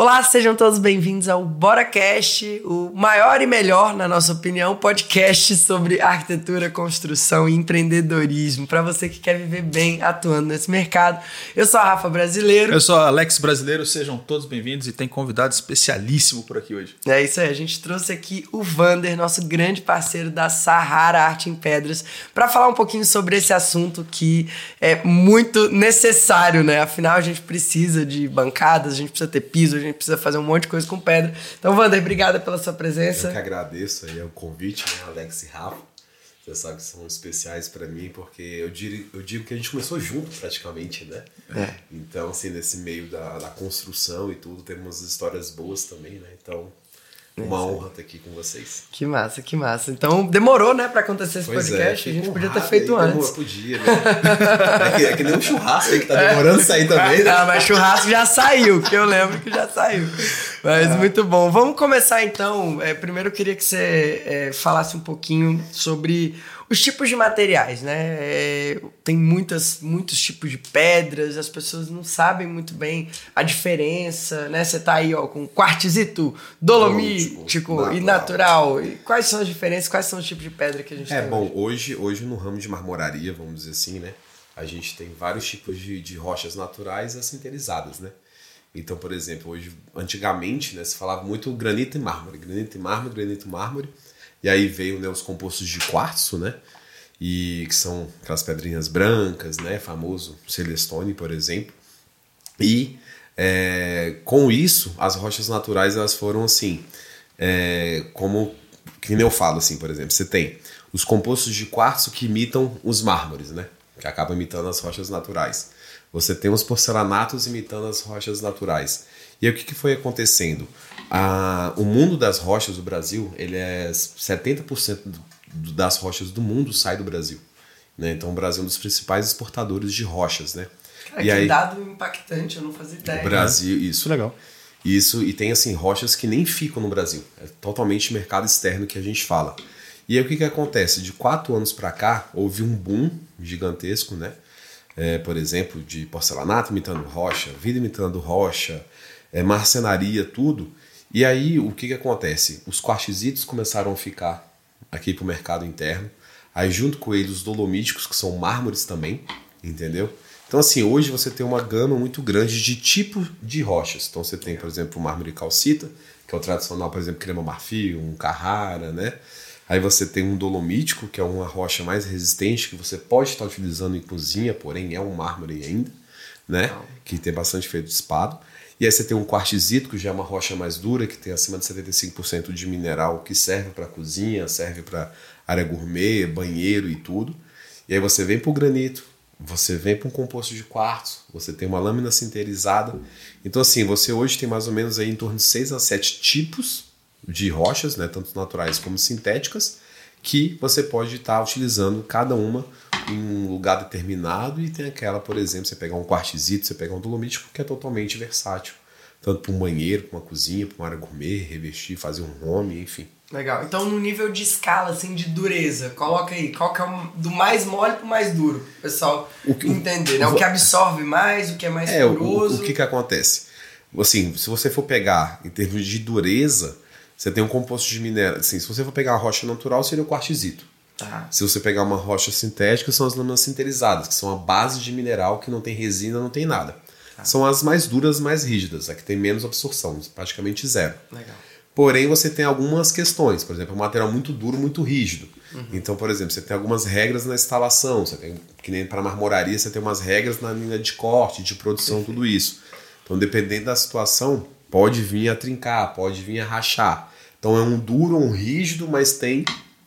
Olá, sejam todos bem-vindos ao BoraCast, o maior e melhor, na nossa opinião, podcast sobre arquitetura, construção e empreendedorismo, para você que quer viver bem atuando nesse mercado. Eu sou a Rafa Brasileiro. Eu sou Alex Brasileiro, sejam todos bem-vindos e tem convidado especialíssimo por aqui hoje. É isso aí, a gente trouxe aqui o Vander, nosso grande parceiro da Sahara Arte em Pedras, para falar um pouquinho sobre esse assunto que é muito necessário, né? Afinal, a gente precisa de bancadas, a gente precisa ter piso, a gente gente precisa fazer um monte de coisa com pedra. Então, Wander, obrigada pela sua presença. Eu que agradeço aí o convite, né, Alex e Rafa. Você sabe que são especiais para mim, porque eu digo, eu digo que a gente começou junto praticamente, né? É. Então, assim, nesse meio da, da construção e tudo, temos histórias boas também, né? Então, uma honra estar aqui com vocês. Que massa, que massa. Então demorou, né, para acontecer esse pois é, podcast. É, a gente podia ter feito aí, antes. Demorou, podia, né? é, que, é que nem um churrasco aí que tá demorando é. sair também, né? Ah, mas churrasco já saiu, que eu lembro que já saiu. Mas é. muito bom. Vamos começar então. É, primeiro eu queria que você é, falasse um pouquinho sobre os tipos de materiais, né? É, tem muitas, muitos tipos de pedras, as pessoas não sabem muito bem a diferença, né? Você tá aí, ó, com quartzito, dolomítico natural. e natural. E quais são as diferenças? Quais são os tipos de pedra que a gente é, tem? É, bom, hoje? hoje, hoje no ramo de marmoraria, vamos dizer assim, né? A gente tem vários tipos de, de rochas naturais e sinterizadas, né? Então, por exemplo, hoje, antigamente, né, se falava muito granito e mármore, granito e mármore, granito e mármore. E aí veio né, os compostos de quartzo, né? E que são aquelas pedrinhas brancas, né? Famoso Celestone, por exemplo. E é, com isso, as rochas naturais elas foram assim, é, como que nem eu falo assim, por exemplo, você tem os compostos de quartzo que imitam os mármores, né? Que acabam imitando as rochas naturais. Você tem os porcelanatos imitando as rochas naturais. E aí, o que, que foi acontecendo? A, o mundo das rochas do Brasil, ele é 70% do, das rochas do mundo sai do Brasil. Né? Então o Brasil é um dos principais exportadores de rochas, né? Cara, e que aí, dado impactante, eu não fazia ideia. O Brasil, né? isso. Legal. Isso, e tem assim, rochas que nem ficam no Brasil. É totalmente mercado externo que a gente fala. E aí o que, que acontece? De quatro anos para cá, houve um boom gigantesco, né? É, por exemplo, de porcelanato imitando rocha, vidro imitando rocha, é, marcenaria, tudo. E aí o que, que acontece? Os quartzitos começaram a ficar aqui para o mercado interno. Aí junto com eles os dolomíticos, que são mármores também, entendeu? Então assim, hoje você tem uma gama muito grande de tipo de rochas. Então você tem, por exemplo, o mármore calcita, que é o tradicional, por exemplo, crema marfim, um carrara, né? Aí você tem um dolomítico, que é uma rocha mais resistente, que você pode estar utilizando em cozinha, porém é um mármore ainda, né? Que tem bastante efeito de espado. E aí você tem um quartzito, que já é uma rocha mais dura, que tem acima de 75% de mineral, que serve para cozinha, serve para área gourmet, banheiro e tudo. E aí você vem para o granito, você vem para um composto de quartzo, você tem uma lâmina sinterizada. Então assim, você hoje tem mais ou menos aí em torno de 6 a 7 tipos de rochas, né, tanto naturais como sintéticas, que você pode estar utilizando cada uma em um lugar determinado e tem aquela, por exemplo, você pegar um quartzito, você pegar um dolomítico que é totalmente versátil, tanto para um banheiro, para uma cozinha, para uma área gourmet, revestir, fazer um home, enfim. Legal. Então, no nível de escala, assim, de dureza, coloca aí, qual que é o, do mais mole para o mais duro, o pessoal o que, entender, né? O que absorve mais, o que é mais é, poroso. O, o, que que acontece? Assim, se você for pegar em termos de dureza, você tem um composto de minério, assim, se você for pegar uma rocha natural, seria o quartzito. Tá. Se você pegar uma rocha sintética, são as lâminas sinterizadas, que são a base de mineral que não tem resina, não tem nada. Tá. São as mais duras, mais rígidas, a que tem menos absorção, praticamente zero. Legal. Porém, você tem algumas questões, por exemplo, um material muito duro, muito rígido. Uhum. Então, por exemplo, você tem algumas regras na instalação, você tem, que nem para marmoraria, você tem umas regras na linha de corte, de produção, Perfeito. tudo isso. Então, dependendo da situação, pode vir a trincar, pode vir a rachar. Então, é um duro, um rígido, mas tem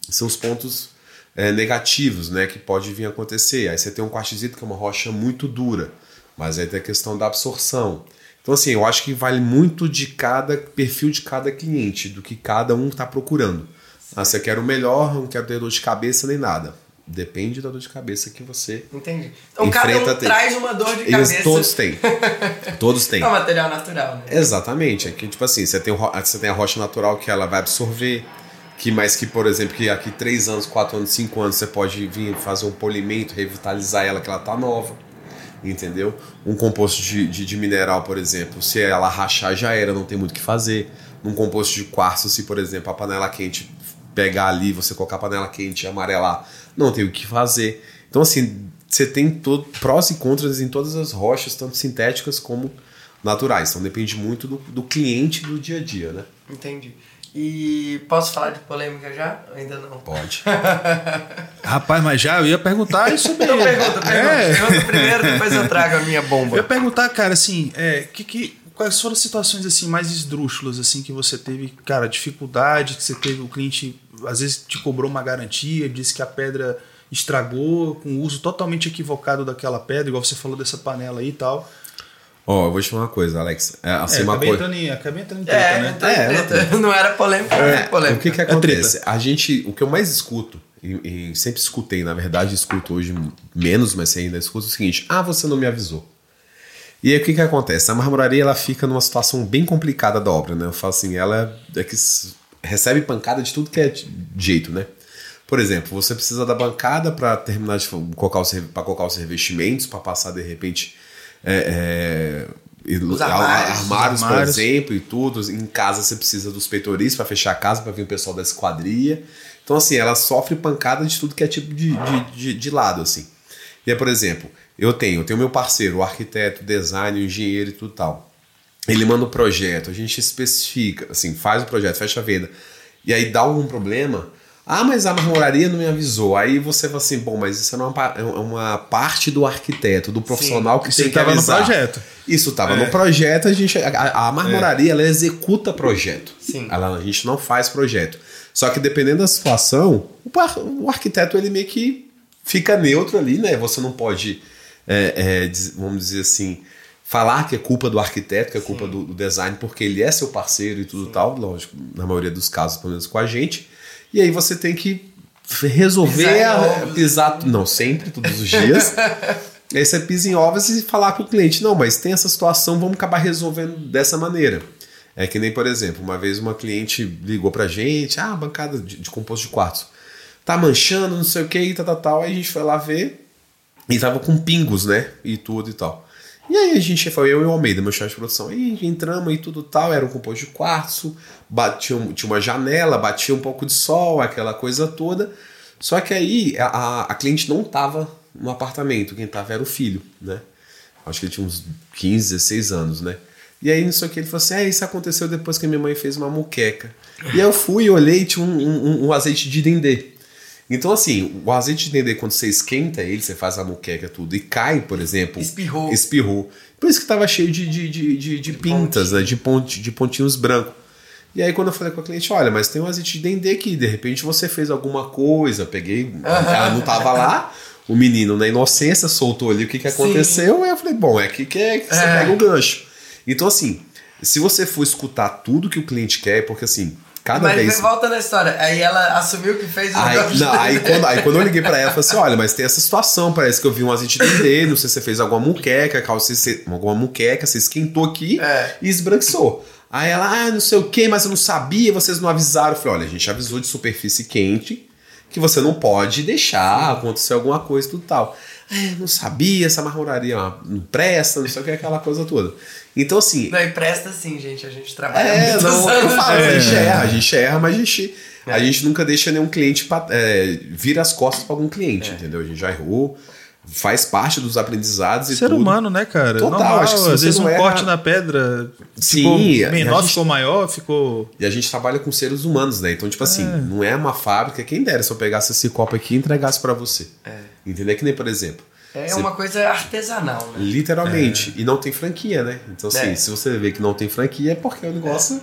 seus pontos é, negativos, né, que pode vir a acontecer. Aí você tem um quartzito que é uma rocha muito dura, mas aí tem a questão da absorção. Então, assim, eu acho que vale muito de cada perfil de cada cliente, do que cada um está procurando. Ah, você quer o melhor, não quer ter dor de cabeça nem nada. Depende da dor de cabeça que você Entendi. Então cada um tem. traz uma dor de Eles, cabeça. Todos têm. todos têm. É um material natural, né? Exatamente. É que, tipo assim, você tem, você tem a rocha natural que ela vai absorver, que mais que, por exemplo, que aqui 3 anos, 4 anos, 5 anos você pode vir fazer um polimento, revitalizar ela que ela tá nova. entendeu? Um composto de, de, de, mineral, por exemplo, se ela rachar já era, não tem muito o que fazer. Num composto de quartzo, se por exemplo a panela quente pegar ali, você colocar a panela quente e amarelar, não tem o que fazer. Então assim, você tem todo, prós e contras em todas as rochas, tanto sintéticas como naturais. Então depende muito do, do cliente do dia a dia, né? Entendi. E posso falar de polêmica já? Ainda não. Pode. Rapaz, mas já eu ia perguntar isso mesmo. Então pergunta, pergunta. É. Pergunta primeiro, depois eu trago a minha bomba. Eu ia perguntar, cara, assim, é, que, que, quais foram as situações assim mais esdrúxulas assim que você teve, cara, dificuldade, que você teve, o cliente às vezes te cobrou uma garantia, disse que a pedra estragou com o uso totalmente equivocado daquela pedra, igual você falou dessa panela aí e tal. Ó, oh, eu vou te falar uma coisa, Alex. É, assim, é, uma coisa... Entrando em, acabei entrando em treta, é, né? É. Não era polêmica, não era polêmica. O que que acontece? a gente, o que eu mais escuto, e, e, sempre escutei, na verdade escuto hoje menos, mas ainda escuto é o seguinte, ah, você não me avisou. E aí o que que acontece? A marmoraria, ela fica numa situação bem complicada da obra, né? Eu falo assim, ela é que recebe pancada de tudo que é jeito, né? Por exemplo, você precisa da bancada para terminar de colocar os, colocar os revestimentos, para passar de repente é, é, os armários, armários, por exemplo, e tudo. Em casa você precisa dos peitoris para fechar a casa, para vir o pessoal da esquadria. Então, assim, ela sofre pancada de tudo que é tipo de, de, de, de lado, assim. E é, por exemplo, eu tenho, eu tenho meu parceiro, o arquiteto, design, o engenheiro e tudo tal. Ele manda o um projeto, a gente especifica, assim, faz o projeto, fecha a venda. E aí dá algum problema, ah, mas a marmoraria não me avisou. Aí você fala assim, bom, mas isso é uma, é uma parte do arquiteto, do profissional Sim, que tem que estava no projeto. Isso estava é. no projeto, a gente a, a marmoraria é. ela executa projeto. Sim. Ela, a gente não faz projeto. Só que dependendo da situação, o, o arquiteto ele meio que fica neutro ali, né? Você não pode, é, é, vamos dizer assim, falar que é culpa do arquiteto, que é culpa do, do, design, porque ele é seu parceiro e tudo Sim. tal, lógico, na maioria dos casos, pelo menos com a gente. E aí você tem que resolver pisar, a, pisar não sempre, todos os dias. aí você pisa em ovos e falar com o cliente, não, mas tem essa situação, vamos acabar resolvendo dessa maneira. É que nem, por exemplo, uma vez uma cliente ligou pra gente, ah, bancada de, de composto de quartzo. Tá manchando, não sei o que, e tal, tal, tal. Aí a gente foi lá ver e tava com pingos, né? E tudo e tal. E aí a gente foi, eu e o Almeida, meu chefe de produção, aí entramos e tudo tal, era um composto de quartzo, batia, tinha uma janela, batia um pouco de sol, aquela coisa toda. Só que aí a, a cliente não estava no apartamento, quem estava era o filho, né? Acho que ele tinha uns 15, 16 anos, né? E aí nisso aqui ele falou assim: é, isso aconteceu depois que minha mãe fez uma muqueca. E aí eu fui e olhei e tinha um, um, um azeite de dendê. Então, assim, o azeite de dendê, quando você esquenta ele, você faz a muqueca tudo e cai, por exemplo. Espirrou. Espirrou. Por isso que tava cheio de, de, de, de, de pintas, né? De, ponte, de pontinhos brancos. E aí, quando eu falei com a cliente, olha, mas tem um azeite de dendê aqui, de repente você fez alguma coisa, peguei, ela não tava lá, o menino, na inocência, soltou ali o que, que aconteceu, Sim. aí eu falei, bom, é aqui que, é que você é. pega o gancho. Então, assim, se você for escutar tudo que o cliente quer, porque assim, Cada mas vez. volta na história. Aí ela assumiu que fez o aí, não, aí, quando, aí quando eu liguei pra ela, eu falei assim: olha, mas tem essa situação, parece que eu vi um azeite de não sei se você fez alguma muqueca, você, alguma muqueca, você esquentou aqui é. e esbranquiçou. Aí ela, ah, não sei o que, mas eu não sabia, vocês não avisaram. Eu falei, olha, a gente avisou de superfície quente que você não pode deixar acontecer alguma coisa e tudo tal. Ah, não sabia, essa marmoraria não presta, não sei o que, aquela coisa toda. Então, assim. Não, empresta sim, gente. A gente trabalha. É, não, eu falo, é. a gente erra, a gente erra, mas a gente, é. a gente nunca deixa nenhum cliente pra, é, vir as costas para algum cliente, é. entendeu? A gente já errou, faz parte dos aprendizados e Ser tudo. humano, né, cara? Total, Normal, acho que às vezes um erra... corte na pedra ficou Sim, menor, gente... ficou maior, ficou. E a gente trabalha com seres humanos, né? Então, tipo assim, é. não é uma fábrica. Quem dera se eu pegasse esse copo aqui e entregasse para você. É. Entendeu? Que nem, por exemplo. É você... uma coisa artesanal, né? Literalmente. É. E não tem franquia, né? Então, assim, é. se você vê que não tem franquia, é porque o negócio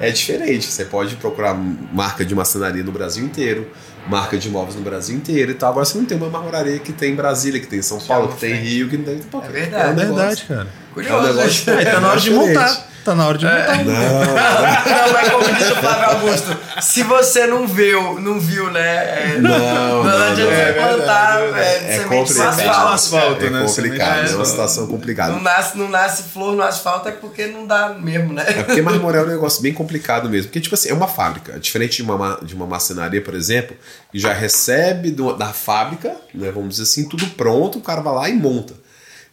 é. é diferente. Você pode procurar marca de maçonaria no Brasil inteiro, marca de imóveis no Brasil inteiro e tal. Agora você não tem uma marmoraria que tem em Brasília, que tem em São Paulo, que tem em Rio, que não tem. É verdade. É, verdade, cara. Curioso. É um negócio, é, tá na hora de montar. Tá na hora de montar. É. Não, não, mas como diz o Flávio Augusto, se você não viu, não viu, né? É, não, não, não, adianta você plantar é, é complicado. No asfalto, é né? complicado, é uma situação complicada. Não nasce, não nasce flor no asfalto é porque não dá mesmo, né? É porque marmorear é um negócio bem complicado mesmo. Porque, tipo assim, é uma fábrica. Diferente de uma, de uma marcenaria, por exemplo, que já recebe do, da fábrica, né, vamos dizer assim, tudo pronto, o cara vai lá e monta.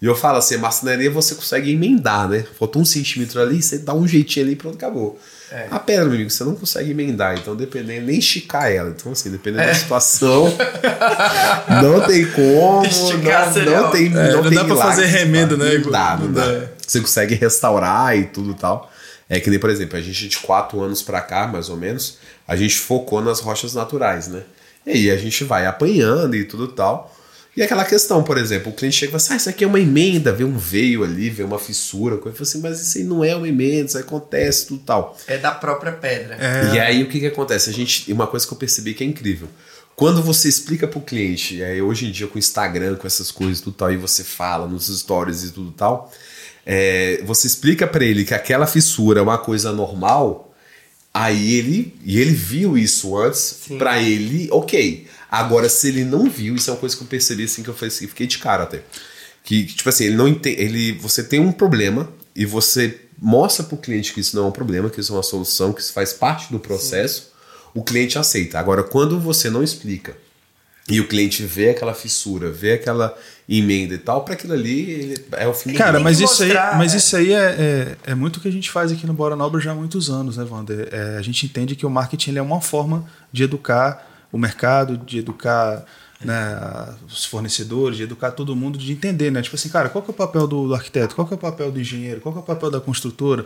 E eu falo assim, a marcenaria você consegue emendar, né? Faltou um centímetro ali, você dá um jeitinho ali e pronto, acabou. É. A pedra, meu amigo, você não consegue emendar, então dependendo, nem esticar ela. Então, assim, dependendo é. da situação, não tem como. Esticar não, não tem, é, não, não tem dá pra fazer remendo, né? Não dá, não, dá. dá. Você consegue restaurar e tudo tal. É que nem, por exemplo, a gente de quatro anos para cá, mais ou menos, a gente focou nas rochas naturais, né? E aí a gente vai apanhando e tudo tal. E aquela questão, por exemplo, o cliente chega e fala assim: ah, isso aqui é uma emenda, vê um veio ali, vê uma fissura, coisa assim, mas isso aí não é uma emenda, isso acontece, tudo tal. É da própria pedra. É. E aí o que, que acontece? A gente, uma coisa que eu percebi que é incrível. Quando você explica pro cliente, aí hoje em dia com o Instagram, com essas coisas tudo tal, e você fala nos stories e tudo tal, é, você explica para ele que aquela fissura é uma coisa normal, aí ele e ele viu isso antes, para ele, ok. Agora, se ele não viu, isso é uma coisa que eu percebi assim que eu assim, fiquei de cara até. Que, tipo assim, ele não entende. Ele, você tem um problema e você mostra para o cliente que isso não é um problema, que isso é uma solução, que isso faz parte do processo, Sim. o cliente aceita. Agora, quando você não explica e o cliente vê aquela fissura, vê aquela emenda e tal, para aquilo ali é o fim Cara, mas isso, mostrar, aí, mas é. isso aí é, é, é, muito o que a gente faz aqui no Bora Nobre já há muitos anos, né, Wander? É, a gente entende que o marketing é uma forma de educar o mercado, de educar né, os fornecedores, de educar todo mundo, de entender, né? Tipo assim, cara, qual que é o papel do, do arquiteto? Qual que é o papel do engenheiro? Qual que é o papel da construtora?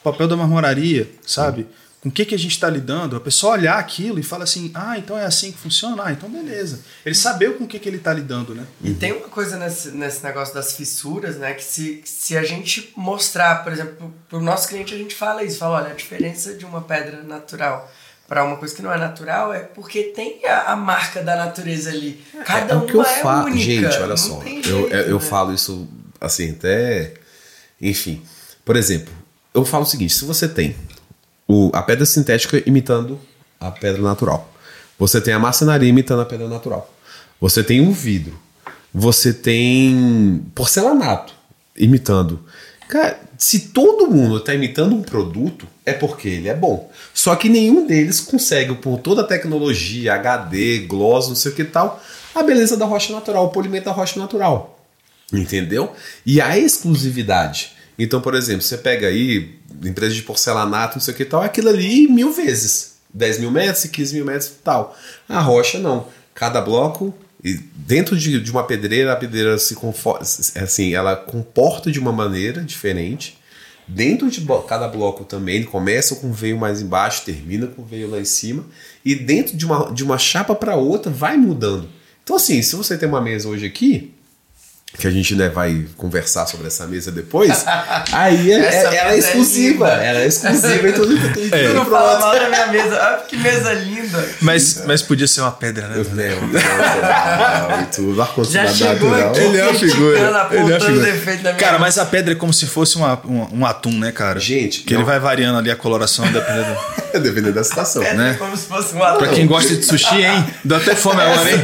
O papel da marmoraria, sabe? Sim. Com o que, que a gente está lidando? A pessoa olhar aquilo e fala assim, ah, então é assim que funciona? Ah, então beleza. Ele saber com o que, que ele está lidando, né? E tem uma coisa nesse, nesse negócio das fissuras, né? Que se, se a gente mostrar, por exemplo, para o nosso cliente, a gente fala isso, fala, olha, a diferença de uma pedra natural para uma coisa que não é natural é porque tem a, a marca da natureza ali. Cada é, uma que eu é falo, única. Gente, olha só, jeito, eu, eu, eu né? falo isso assim até, enfim. Por exemplo, eu falo o seguinte: se você tem o, a pedra sintética imitando a pedra natural, você tem a maçonaria imitando a pedra natural, você tem o vidro, você tem porcelanato imitando. Cara, se todo mundo está imitando um produto, é porque ele é bom. Só que nenhum deles consegue, por toda a tecnologia, HD, gloss, não sei o que tal, a beleza da rocha natural, o polimento da rocha natural. Entendeu? E a exclusividade. Então, por exemplo, você pega aí, empresa de porcelanato, não sei o que tal, aquilo ali mil vezes. 10 mil metros e 15 mil metros e tal. A rocha não. Cada bloco e dentro de, de uma pedreira, a pedreira se conforta, assim, ela comporta de uma maneira diferente. Dentro de cada bloco também, ele começa com veio mais embaixo, termina com veio lá em cima. E dentro de uma, de uma chapa para outra, vai mudando. Então, assim, se você tem uma mesa hoje aqui, que a gente né, vai conversar sobre essa mesa depois, aí é, é, ela é, é exclusiva. É ela é exclusiva e tudo, tudo, é. não fala mal da minha mesa. Ah, que mesa linda. Mas, mas podia ser uma pedra, né? É, e tudo. Já chegou aqui, ele é a figura. Ele é a figura. Cara, mas a pedra é como se fosse uma, um, um atum, né, cara? Gente. Que não. ele vai variando ali a coloração dependendo, dependendo da situação. né? É como se fosse um atum. Pra quem gosta de sushi, hein? Dá até fome agora, hein?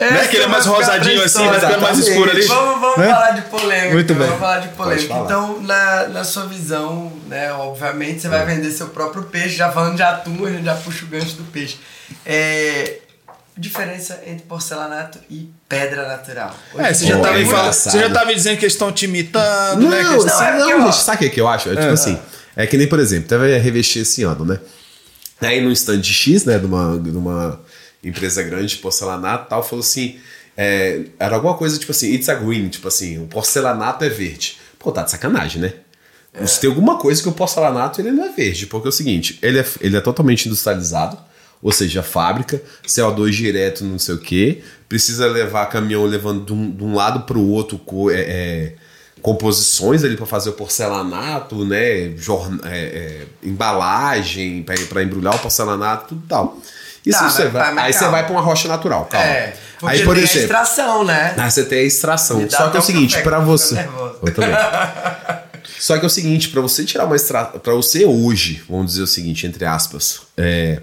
Né? Que ele é mais rosadinho assim, vai ficando mais escuro ali. Vamos vamos né? falar de polêmica. Muito bem. Vamos falar de polêmica. Então, na, na sua visão, né, obviamente, você vai é. vender seu próprio peixe. Já falando de atum, a gente já puxa o gancho do peixe. É, diferença entre porcelanato e pedra natural. Hoje é, você já, tá me falando, você já tá me dizendo que eles estão te imitando, não, né? Não, não, é não, gente, sabe o que eu acho? É, tipo é. assim, é que nem, por exemplo, teve a revestir esse ano, né? Aí no stand X, né, de uma, de uma empresa grande de porcelanato e tal, falou assim: é, era alguma coisa tipo assim, it's a green, tipo assim, o porcelanato é verde. Pô, tá de sacanagem, né? É. Se tem alguma coisa que o porcelanato ele não é verde, porque é o seguinte, ele é, ele é totalmente industrializado, ou seja, fábrica, CO2 direto, não sei o que, precisa levar caminhão levando de um, de um lado para o outro é, é, composições ali para fazer o porcelanato, né, jorn, é, é, embalagem para embrulhar o porcelanato, tudo tal. Isso tá, você vai, aí você vai para uma rocha natural, calma. É, aí, por tem exemplo, a extração, né? Aí você tem a extração. Só que é o seguinte, para você. Eu também. Só que é o seguinte, para você tirar uma extração. Para você hoje, vamos dizer o seguinte, entre aspas, é,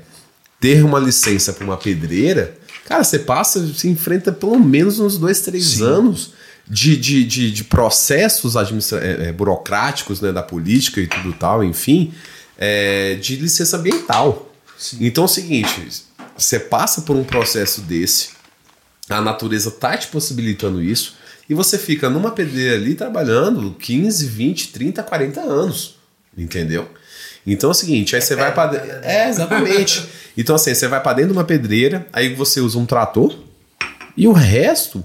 ter uma licença para uma pedreira, cara, você passa, se enfrenta pelo menos uns dois, três Sim. anos de, de, de, de processos administra é, é, burocráticos né, da política e tudo tal, enfim, é, de licença ambiental. Sim. Então é o seguinte, você passa por um processo desse, a natureza tá te possibilitando isso, E você fica numa pedreira ali trabalhando 15, 20, 30, 40 anos. Entendeu? Então é o seguinte, aí você vai para É, exatamente. Então assim, você vai para dentro de uma pedreira, aí você usa um trator e o resto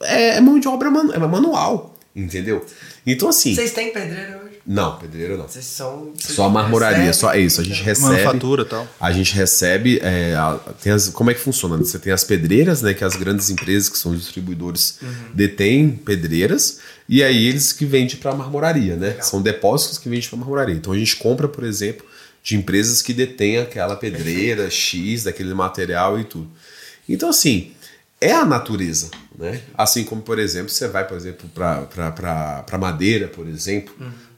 é mão de obra manu é manual, entendeu? Então assim, Vocês têm pedreira hoje? Não, pedreiro não. Vocês são. vocês Só a marmoraria, só é isso. A gente recebe. Manufatura e tal. A gente recebe. é, a- tem as, como é que funciona? Você tem as pedreiras, né? Que as grandes empresas, que são os distribuidores, detêm pedreiras. E aí eles que vendem para marmoraria, né? São depósitos que vendem para marmoraria. Então a gente compra, por exemplo, de empresas que detêm aquela pedreira X, daquele material e tudo. Então, assim, é a natureza, né? Assim como, por exemplo, você vai, por exemplo, para madeira, por exemplo,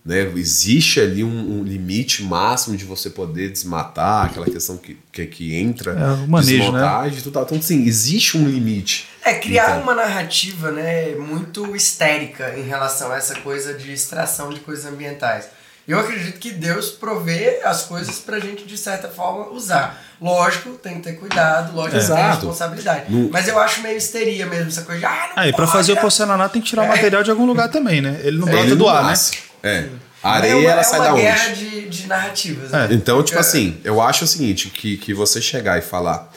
né? Existe ali um, um limite máximo de você poder desmatar, aquela questão que, que, que entra, É, o manejo, desmontagem e tudo tal. Então, sim, existe um limite. É, criar Então, uma narrativa, né, muito histérica em relação a essa coisa de extração de coisas ambientais. Eu acredito que Deus provê as coisas pra gente, de certa forma, usar. Lógico, tem que ter cuidado, lógico, tem Exato. responsabilidade. Não- Mas eu acho meio histeria mesmo, essa coisa de, ah, não Aí, pra pode, fazer o ah, porcelanato tem que tirar o material de algum lugar também, né? Ele não é, brota ele do não ar, né? É. A É areia, uma, ela é sai uma da onde? guerra de, de narrativas. né? Então, tipo É. assim, eu acho o seguinte, que, que você chegar e falar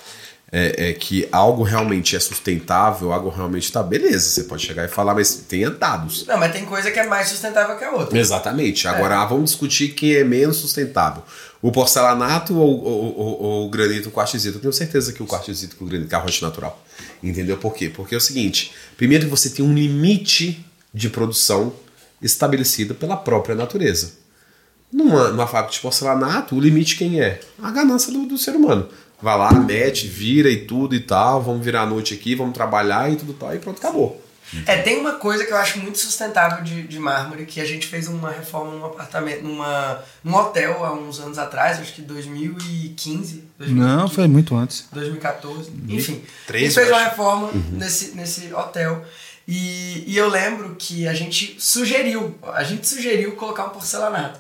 é, é que algo realmente é sustentável, algo realmente tá, beleza, você pode chegar e falar, mas tenha dados. Não, mas tem coisa que é mais sustentável que a outra. Exatamente. Agora ah, vamos discutir quem é menos sustentável. O porcelanato ou, ou- ou- ou o granito quartzito? Eu tenho certeza que o quartzito com o granito que é a rocha natural. Entendeu por quê? Porque é o seguinte: primeiro você tem um limite de produção estabelecido pela própria natureza. Numa, numa fábrica de porcelanato, o limite quem é? A ganância do, do ser humano. Vai lá, mete, vira e tudo e tal, vamos virar a noite aqui, vamos trabalhar e tudo tal, e pronto, acabou. É, tem uma coisa que eu acho muito sustentável de, de mármore, que a gente fez uma reforma num apartamento, numa, num hotel há uns anos atrás, acho que 2015. 2015 Não, foi muito antes. 2014, enfim. 13, a gente fez uma reforma nesse, nesse hotel. E, e eu lembro que a gente sugeriu, a gente sugeriu colocar um porcelanato.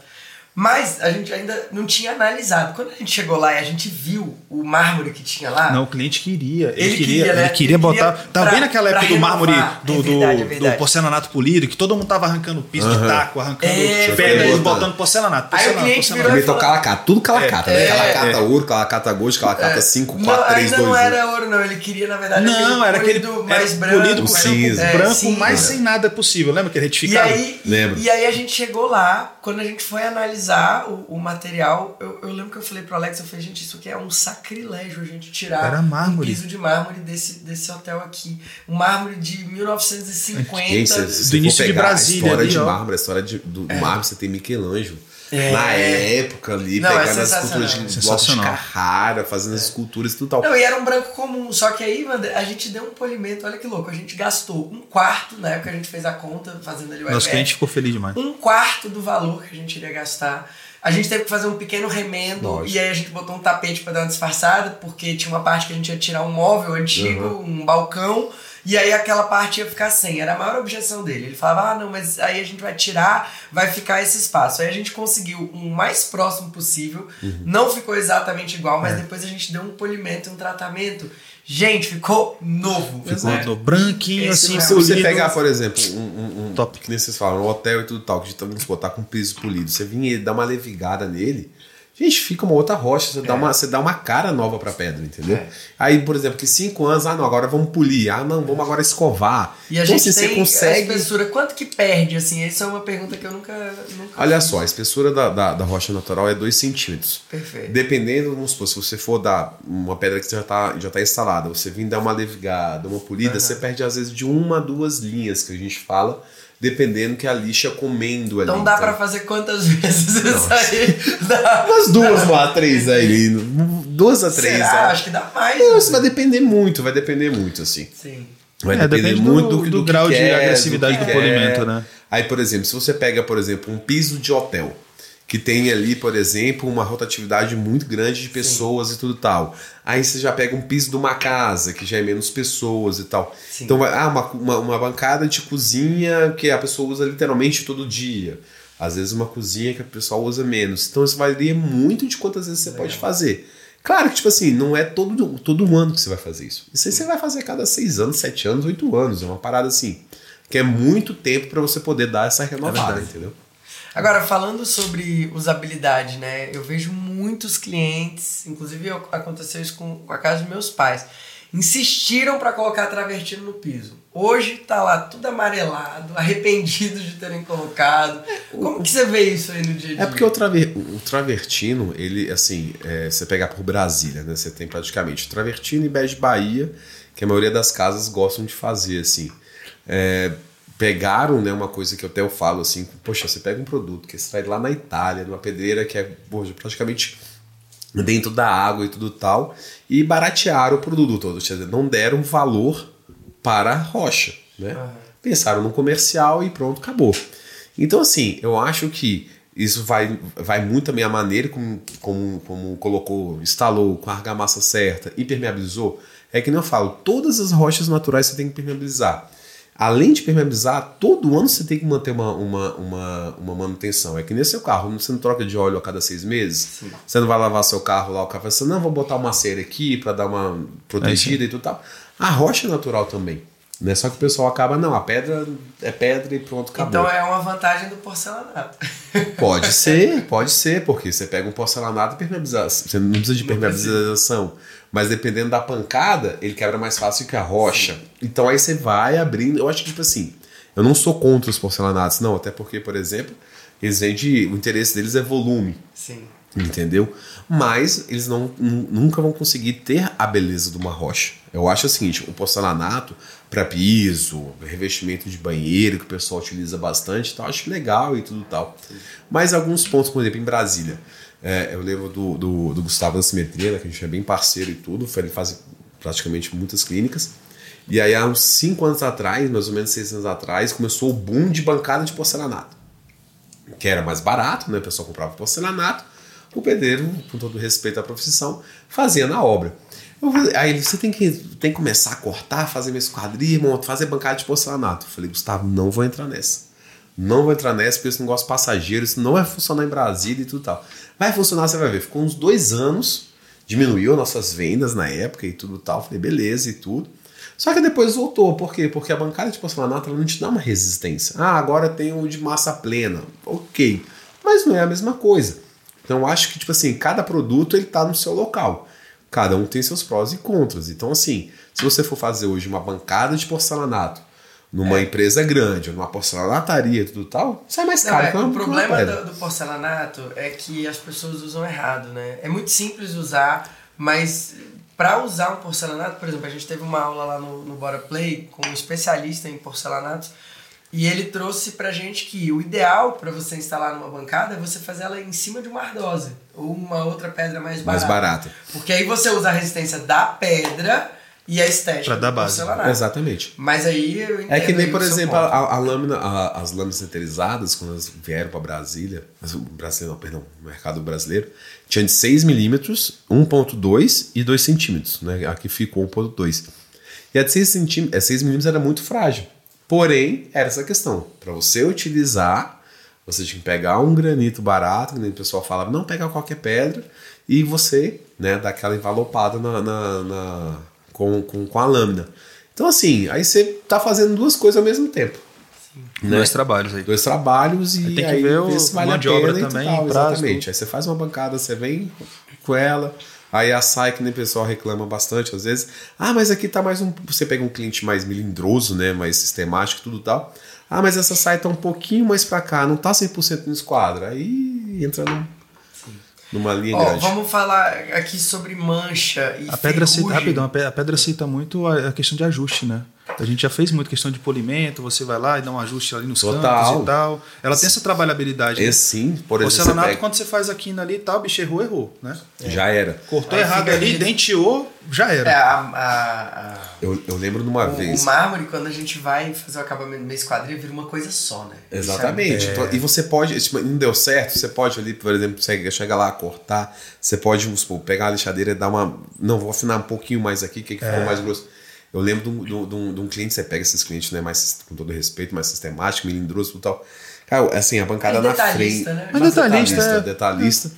Mas a gente ainda não tinha analisado. Quando a gente chegou lá e a gente viu o mármore que tinha lá, Não, o cliente queria. Ele, Ele queria, queria, né? ele queria Ele botar. queria tava pra- bem naquela pra época do mármore do, É do, verdade, é do porcelanato polido, que todo mundo tava arrancando piso de Aham. taco, arrancando É, pedra e botando porcelanato. Aí o porcelanato, cliente porcelanato. virou calacata, tudo calacata, né? É, Calacata ouro, calacata gold, calacata 5, não, 4, 3, ainda 2, não 1. era ouro, não. Ele queria, na verdade, Não, era aquele mais branco. polido cinza. é, branco, mais sem nada possível. Lembra que E retificava? aí, e, Lembro. e aí a gente chegou lá, quando a gente foi analisar o, o material, eu, eu lembro que eu falei pro Alex, eu falei, gente, isso aqui é um sacrilégio a gente tirar Era mármore. um piso de mármore desse, desse hotel aqui. Um mármore de 1950. Gente, se, se Do início de Brasília A história ali, de mármore, a história de, do, do mármore, você tem Michelangelo. É. Na época ali, Não, é pegando as esculturas sensacional. de blocos de. Carrara, fazendo as esculturas e tudo tal. Não, e era um branco comum, só que aí, Wander, a gente deu um polimento, olha que louco, a gente gastou um quarto, na época a gente fez a conta, fazendo ali o Nosso cliente ficou feliz demais. um quarto do valor que a gente iria gastar. A gente teve que fazer um pequeno remendo Lógico. e aí a gente botou um tapete pra dar uma disfarçada, porque tinha uma parte que a gente ia tirar um móvel antigo, um balcão, e aí aquela parte ia ficar sem. Era a maior objeção dele. Ele falava: "Ah, não, mas aí a gente vai tirar, vai ficar esse espaço". Aí a gente conseguiu um mais próximo possível. Não ficou exatamente igual, mas depois a gente deu um polimento, um tratamento. Gente, ficou novo. Ficou né? branquinho, Esse assim, é. Se você polido. pegar, por exemplo, um, um, um Top. que nem vocês falam, um hotel e tudo tal, que vamos botar com piso polido, você vinha e dá uma levigada nele, gente, fica uma outra rocha, você, dá, uma, você dá uma cara nova pra pedra, entendeu? É. Aí, por exemplo, que cinco anos, ah não, agora vamos polir, ah não, vamos agora escovar. E a então, gente assim, tem você consegue. a espessura. Quanto que perde, assim? Essa é uma pergunta que eu nunca... nunca Olha só, a espessura da, da, da rocha natural é 2 centímetros. Perfeito. Dependendo, vamos supor, se você for dar uma pedra que já está já tá instalada, você vir dar uma levigada, uma polida, você perde às vezes de uma a duas linhas que a gente fala, dependendo que a lixa comendo ali. Então dá pra fazer quantas vezes isso aí? Dá. Umas duas a três aí. Duas a três. Será? é. Acho que dá mais. Não, né? Isso vai depender muito, vai depender muito, assim. Sim. Vai É, depender depende do- muito do, do do que grau de quer, agressividade que do quer. polimento, né? Aí, por exemplo, se você pega, por exemplo, um piso de hotel, que tem ali, por exemplo, uma rotatividade muito grande de pessoas e tudo tal. Aí você já pega um piso de uma casa, que já é menos pessoas e tal. Sim. Então, vai- ah, uma, uma, uma bancada de cozinha que a pessoa usa literalmente todo dia. Às vezes uma cozinha que a pessoa usa menos. Então isso varia muito de quantas vezes você pode fazer. Claro que, tipo assim, não é todo, todo ano que você vai fazer isso. Isso aí você vai fazer a cada seis anos, sete anos, oito anos. É uma parada assim. que é muito tempo para você poder dar essa renovada, entendeu? Agora, falando sobre usabilidade, né? Eu vejo muitos clientes, inclusive aconteceu isso com a casa dos meus pais, insistiram para colocar travertino no piso. Hoje tá lá tudo amarelado, arrependidos de terem colocado. Como que você vê isso aí no dia a dia? É porque o, traver, o travertino, ele, assim, é, você pegar por Brasília, né? Você tem praticamente travertino e bege Bahia, que a maioria das casas gostam de fazer, assim. É, pegaram, né, uma coisa que eu até eu falo assim, poxa, você pega um produto que sai lá na Itália, numa pedreira que é poxa, praticamente dentro da água e tudo tal, e baratearam o produto todo, não deram valor para a rocha, né? Uhum. Pensaram no comercial e pronto, acabou. Então assim, eu acho que isso vai, vai muito também a maneira como, como, como colocou, instalou com a argamassa certa, impermeabilizou. É que nem eu falo, todas as rochas naturais você tem que impermeabilizar além de permeabilizar, todo ano você tem que manter uma, uma, uma, uma manutenção. É que nem seu carro, você não troca de óleo a cada seis meses. Sim. Você não vai lavar seu carro lá, o carro vai assim, não, vou botar uma cera aqui para dar uma protegida é e tudo tal. A rocha é natural também. Né? Só que o pessoal acaba, não, a pedra é pedra e pronto, acabou. Então é uma vantagem do porcelanato. Pode ser, pode ser, porque você pega um porcelanato e permeabiliza, você não precisa de permeabilização. Mas dependendo da pancada, ele quebra mais fácil que a rocha. Sim. Então aí você vai abrindo. Eu acho que, tipo assim, eu não sou contra os porcelanatos, não. Até porque, por exemplo, eles vendem. O interesse deles é volume. Sim. Entendeu? Mas eles não, nunca vão conseguir ter a beleza de uma rocha. Eu acho o seguinte: o porcelanato para piso, revestimento de banheiro que o pessoal utiliza bastante, então acho legal e tudo tal. Mas alguns pontos, por exemplo, em Brasília. É, eu lembro do, do, do Gustavo da Simetria, que a gente é bem parceiro e tudo, ele faz praticamente muitas clínicas. E aí, há uns 5 anos atrás, mais ou menos 6 anos atrás, começou o boom de bancada de porcelanato. Que era mais barato, né? O pessoal comprava porcelanato, o pedreiro, com todo respeito à profissão, fazia na obra. Eu, aí você tem que, tem que começar a cortar, fazer minha esquadria, fazer bancada de porcelanato. Eu falei, Gustavo, não vou entrar nessa. Não vou entrar nessa porque esse negócio passageiro, isso não vai funcionar em Brasília e tudo tal. Vai funcionar, você vai ver. Ficou uns dois anos, diminuiu nossas vendas na época e tudo tal. Falei, beleza e tudo. Só que depois voltou. Por quê? Porque a bancada de porcelanato ela não te dá uma resistência. Ah, agora tem o de massa plena. Ok. Mas não é a mesma coisa. Então acho que, tipo assim, cada produto ele tá no seu local. Cada um tem seus prós e contras. Então, assim, se você for fazer hoje uma bancada de porcelanato numa é. empresa grande, ou numa porcelanataria e tudo tal, sai mais caro. Não, é, o problema do, do, porcelanato é que as pessoas usam errado, né? É muito simples usar, mas para usar um porcelanato, por exemplo, a gente teve uma aula lá no, no Bora Play com um especialista em porcelanatos e ele trouxe pra gente que o ideal para você instalar numa bancada é você fazer ela em cima de uma ardose ou uma outra pedra mais barata. Mais barata. Porque aí você usa a resistência da pedra e a estética pra dar base. Exatamente. Mas aí eu É que nem, por exemplo, a, a, lâmina, a, as lâminas sinterizadas, quando elas vieram para Brasília, Brasília, não, perdão, o mercado brasileiro, tinha de 6 milímetros, 1.2 e 2 centímetros, né? Aqui ficou 1.2. E a de 6 centímetros, é, 6 milímetros era muito frágil. Porém, era essa questão. Para você utilizar, você tinha que pegar um granito barato, que nem o pessoal falava, não pega qualquer pedra, e você, né, dá aquela envalopada na, na, na com, com, com a lâmina. Então, assim, aí você tá fazendo duas coisas ao mesmo tempo. Né? Dois trabalhos aí. Dois trabalhos e aí tem que aí ver o, se vale a de obra também, tal, exatamente. Aí você faz uma bancada, você vem com ela, aí a sai que nem o pessoal reclama bastante às vezes. Ah, mas aqui tá mais um. Você pega um cliente mais melindroso, né? Mais sistemático tudo tal. Ah, mas essa sai tá um pouquinho mais para cá, não tá 100% no esquadro. Aí entra no numa linha oh, grande. Vamos falar aqui sobre mancha e a pedra cita, rapidão, a pedra cita muito a questão de ajuste, né? A gente já fez muito questão de polimento, você vai lá e dá um ajuste ali nos Total. cantos e tal. Ela tem essa trabalhabilidade. É né? sim, por exemplo. Porcelanato, pega... quando você faz aqui ali e tal, bicho errou, errou, né? É. Já era. Cortou Aí errado ali, denteou, já era. É, a, a, a... Eu, eu lembro numa o, vez. O mármore, quando a gente vai fazer o acabamento meio esquadrilha, vira uma coisa só, né? Exatamente. É... Então, e você pode, tipo, não deu certo, você pode ali, por exemplo, você chega lá, cortar, você pode, vamos supor, pegar a lixadeira e dar uma. Não, vou afinar um pouquinho mais aqui, que, que é. ficou mais grosso eu lembro de um, de, um, de um, cliente, você pega esses clientes, né, mais, com todo respeito, mais sistemático, melindroso e tal. Cara, assim, a bancada na frente. Né? Mas detalhista, detalhista, é. detalhista.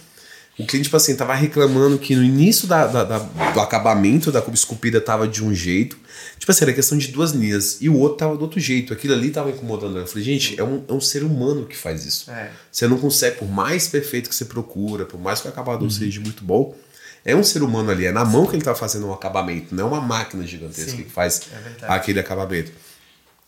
O cliente, tipo assim, tava reclamando que no início da, da- da- do acabamento da cuba esculpida tava de um jeito. Tipo assim, era questão de duas linhas. E o outro tava do outro jeito. Aquilo ali tava incomodando. Eu falei, gente, é um, é um ser humano que faz isso. É. Você não consegue, por mais perfeito que você procura, por mais que o acabador Uhum. seja muito bom, é um ser humano ali. É na mão que ele tá fazendo um acabamento, não é uma máquina gigantesca Sim, que faz é aquele acabamento.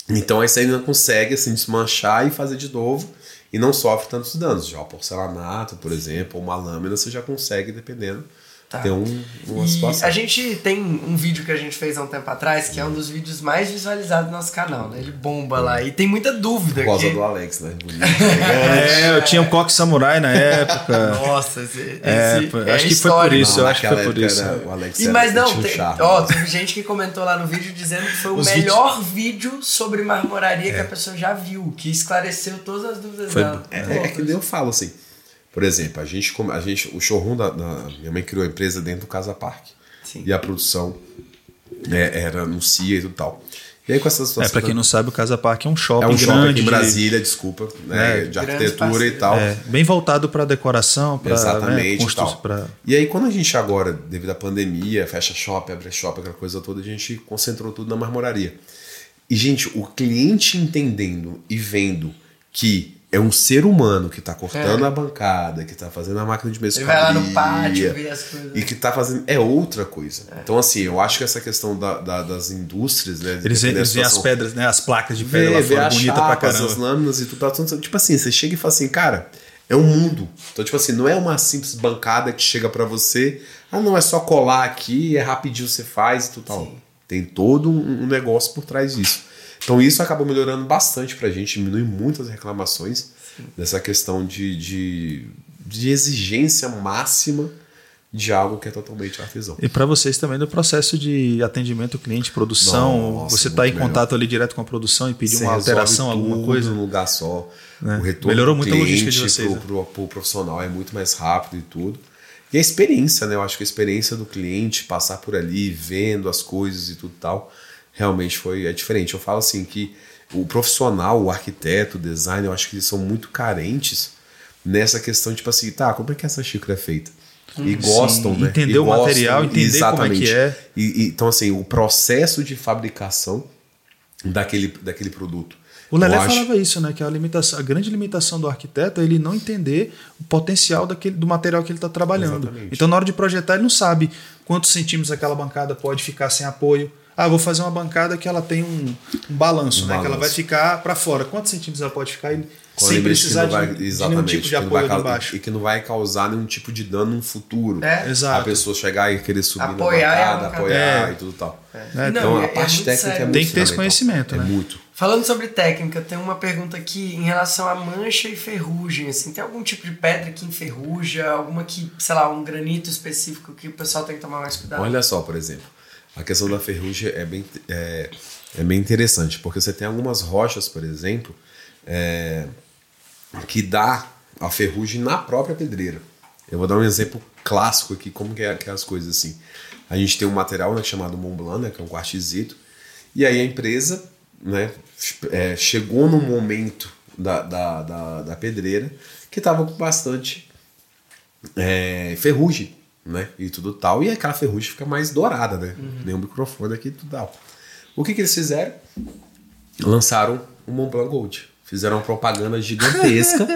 Então aí você ainda consegue assim, desmanchar e fazer de novo e não sofre tantos danos. Já o porcelanato, por exemplo, ou uma lâmina, você já consegue, dependendo, Tá. ter um, uma situação. a gente tem um vídeo que a gente fez há um tempo atrás, que é um dos vídeos mais visualizados do nosso canal, né? Ele bomba lá. E tem muita dúvida Por causa aqui. do Alex, né? É, eu tinha um coque samurai na época. Nossa, esse, esse É, é, foi- acho que foi por histórico. isso, eu acho que foi por isso. era- o Alex E, era- mas não, um tem, charme. ó, teve gente que comentou lá no vídeo dizendo que foi o Os melhor vídeo sobre marmoraria que a pessoa já viu, que esclareceu todas as dúvidas Foi- dela. É, é que nem eu falo assim. Por exemplo, a gente, a gente o showroom da, da- minha mãe criou a empresa dentro do Casa Park. Sim. E a produção é, era no CIA e tudo tal. E aí com essa É, situação. pra quem não sabe, o Casa Park é um shopping é um shopping grande. aqui em de- Brasília, desculpa, né, É, de arquitetura e tal. É, bem voltado pra decoração, pra Exatamente. né, e constru- tal. pra- E aí, quando a gente agora, devido à pandemia, fecha shopping, abre shopping, aquela coisa toda, a gente concentrou tudo na marmoraria. E, gente, o cliente entendendo e vendo que é um ser humano que está cortando É. a bancada, que está fazendo a máquina de Ele vai lá no pátio ver as coisas. e que está fazendo é outra coisa. Então, assim, eu acho que essa questão da- da- das indústrias, né? Eles, veem as pedras, né? As placas de pedra Vê, lá fora, as bonita pra chapas, caramba. as lâminas e tudo. tá tudo- Tipo assim, você chega e fala assim, cara, é um mundo. Então, tipo assim, não é uma simples bancada que chega pra você, ah, não, é só colar aqui, é rapidinho você faz e tudo tal. Sim. Tem todo um negócio por trás disso. Então, isso acabou melhorando bastante pra gente, diminui muitas reclamações dessa questão de, de, de exigência máxima de algo que é totalmente artesão. E para vocês também do processo de atendimento cliente, produção, Nossa, você está em melhor. contato ali direto com a produção e pedir Você uma alteração, alguma coisa. num lugar só. Né? O retorno Melhorou muito a logística de vocês, pro, né? pro, pro profissional é muito mais rápido e tudo. E a experiência, né? Eu acho que a experiência do cliente, passar por ali, vendo as coisas e tudo tal, realmente foi é diferente. Eu falo assim que o profissional, o arquiteto, o designer, eu acho que eles são muito carentes nessa questão, tipo assim, tá, como é que essa xícara é feita? E gostam, né? entender E o material, entender como é que é. E- e- então, assim, o processo de fabricação daquele, daquele produto. O Lelé acho- falava isso, né? Que a, limitação, a grande limitação do arquiteto é ele não entender o potencial daquele, do material que ele está trabalhando. Exatamente. Então, na hora de projetar, ele não sabe quantos centímetros aquela bancada pode ficar sem apoio. Ah, vou fazer uma bancada que ela tem um, um balanço, Um né? Que ela vai ficar para fora. Quantos centímetros ela pode ficar ele- sem precisar não de, vai- de nenhum tipo de apoio vai embaixo? E que não vai causar nenhum tipo de dano no futuro. É. Exato. A pessoa chegar e querer subir Apoiar na e a bancada, bancada. apoiar É. e tudo tal. É, Não, então é- a é parte técnica sério. é muito Tem que ter esse conhecimento, é né? muito. Falando sobre técnica, tem uma pergunta aqui em relação a mancha e ferrugem. Assim, tem algum tipo de pedra que enferruja? Alguma que, sei lá, um granito específico que o pessoal tem que tomar mais cuidado? Olha só, por exemplo, a questão da ferrugem é bem, é, é bem interessante, porque você tem algumas rochas, por exemplo, é, que dá a ferrugem na própria pedreira. Eu vou dar um exemplo clássico aqui, como que é, que é as coisas assim. A gente tem um material né, chamado Mont Blanc, né, que é um quartzito, e aí a empresa né, é, chegou num momento da, da, da, da pedreira que estava com bastante é, ferrugem, né? E tudo tal. E aquela ferrugem fica mais dourada, né? Nem o microfone aqui e tudo tal. O que, que eles fizeram? Lançaram o Mont Blanc Gold. Fizeram uma propaganda gigantesca.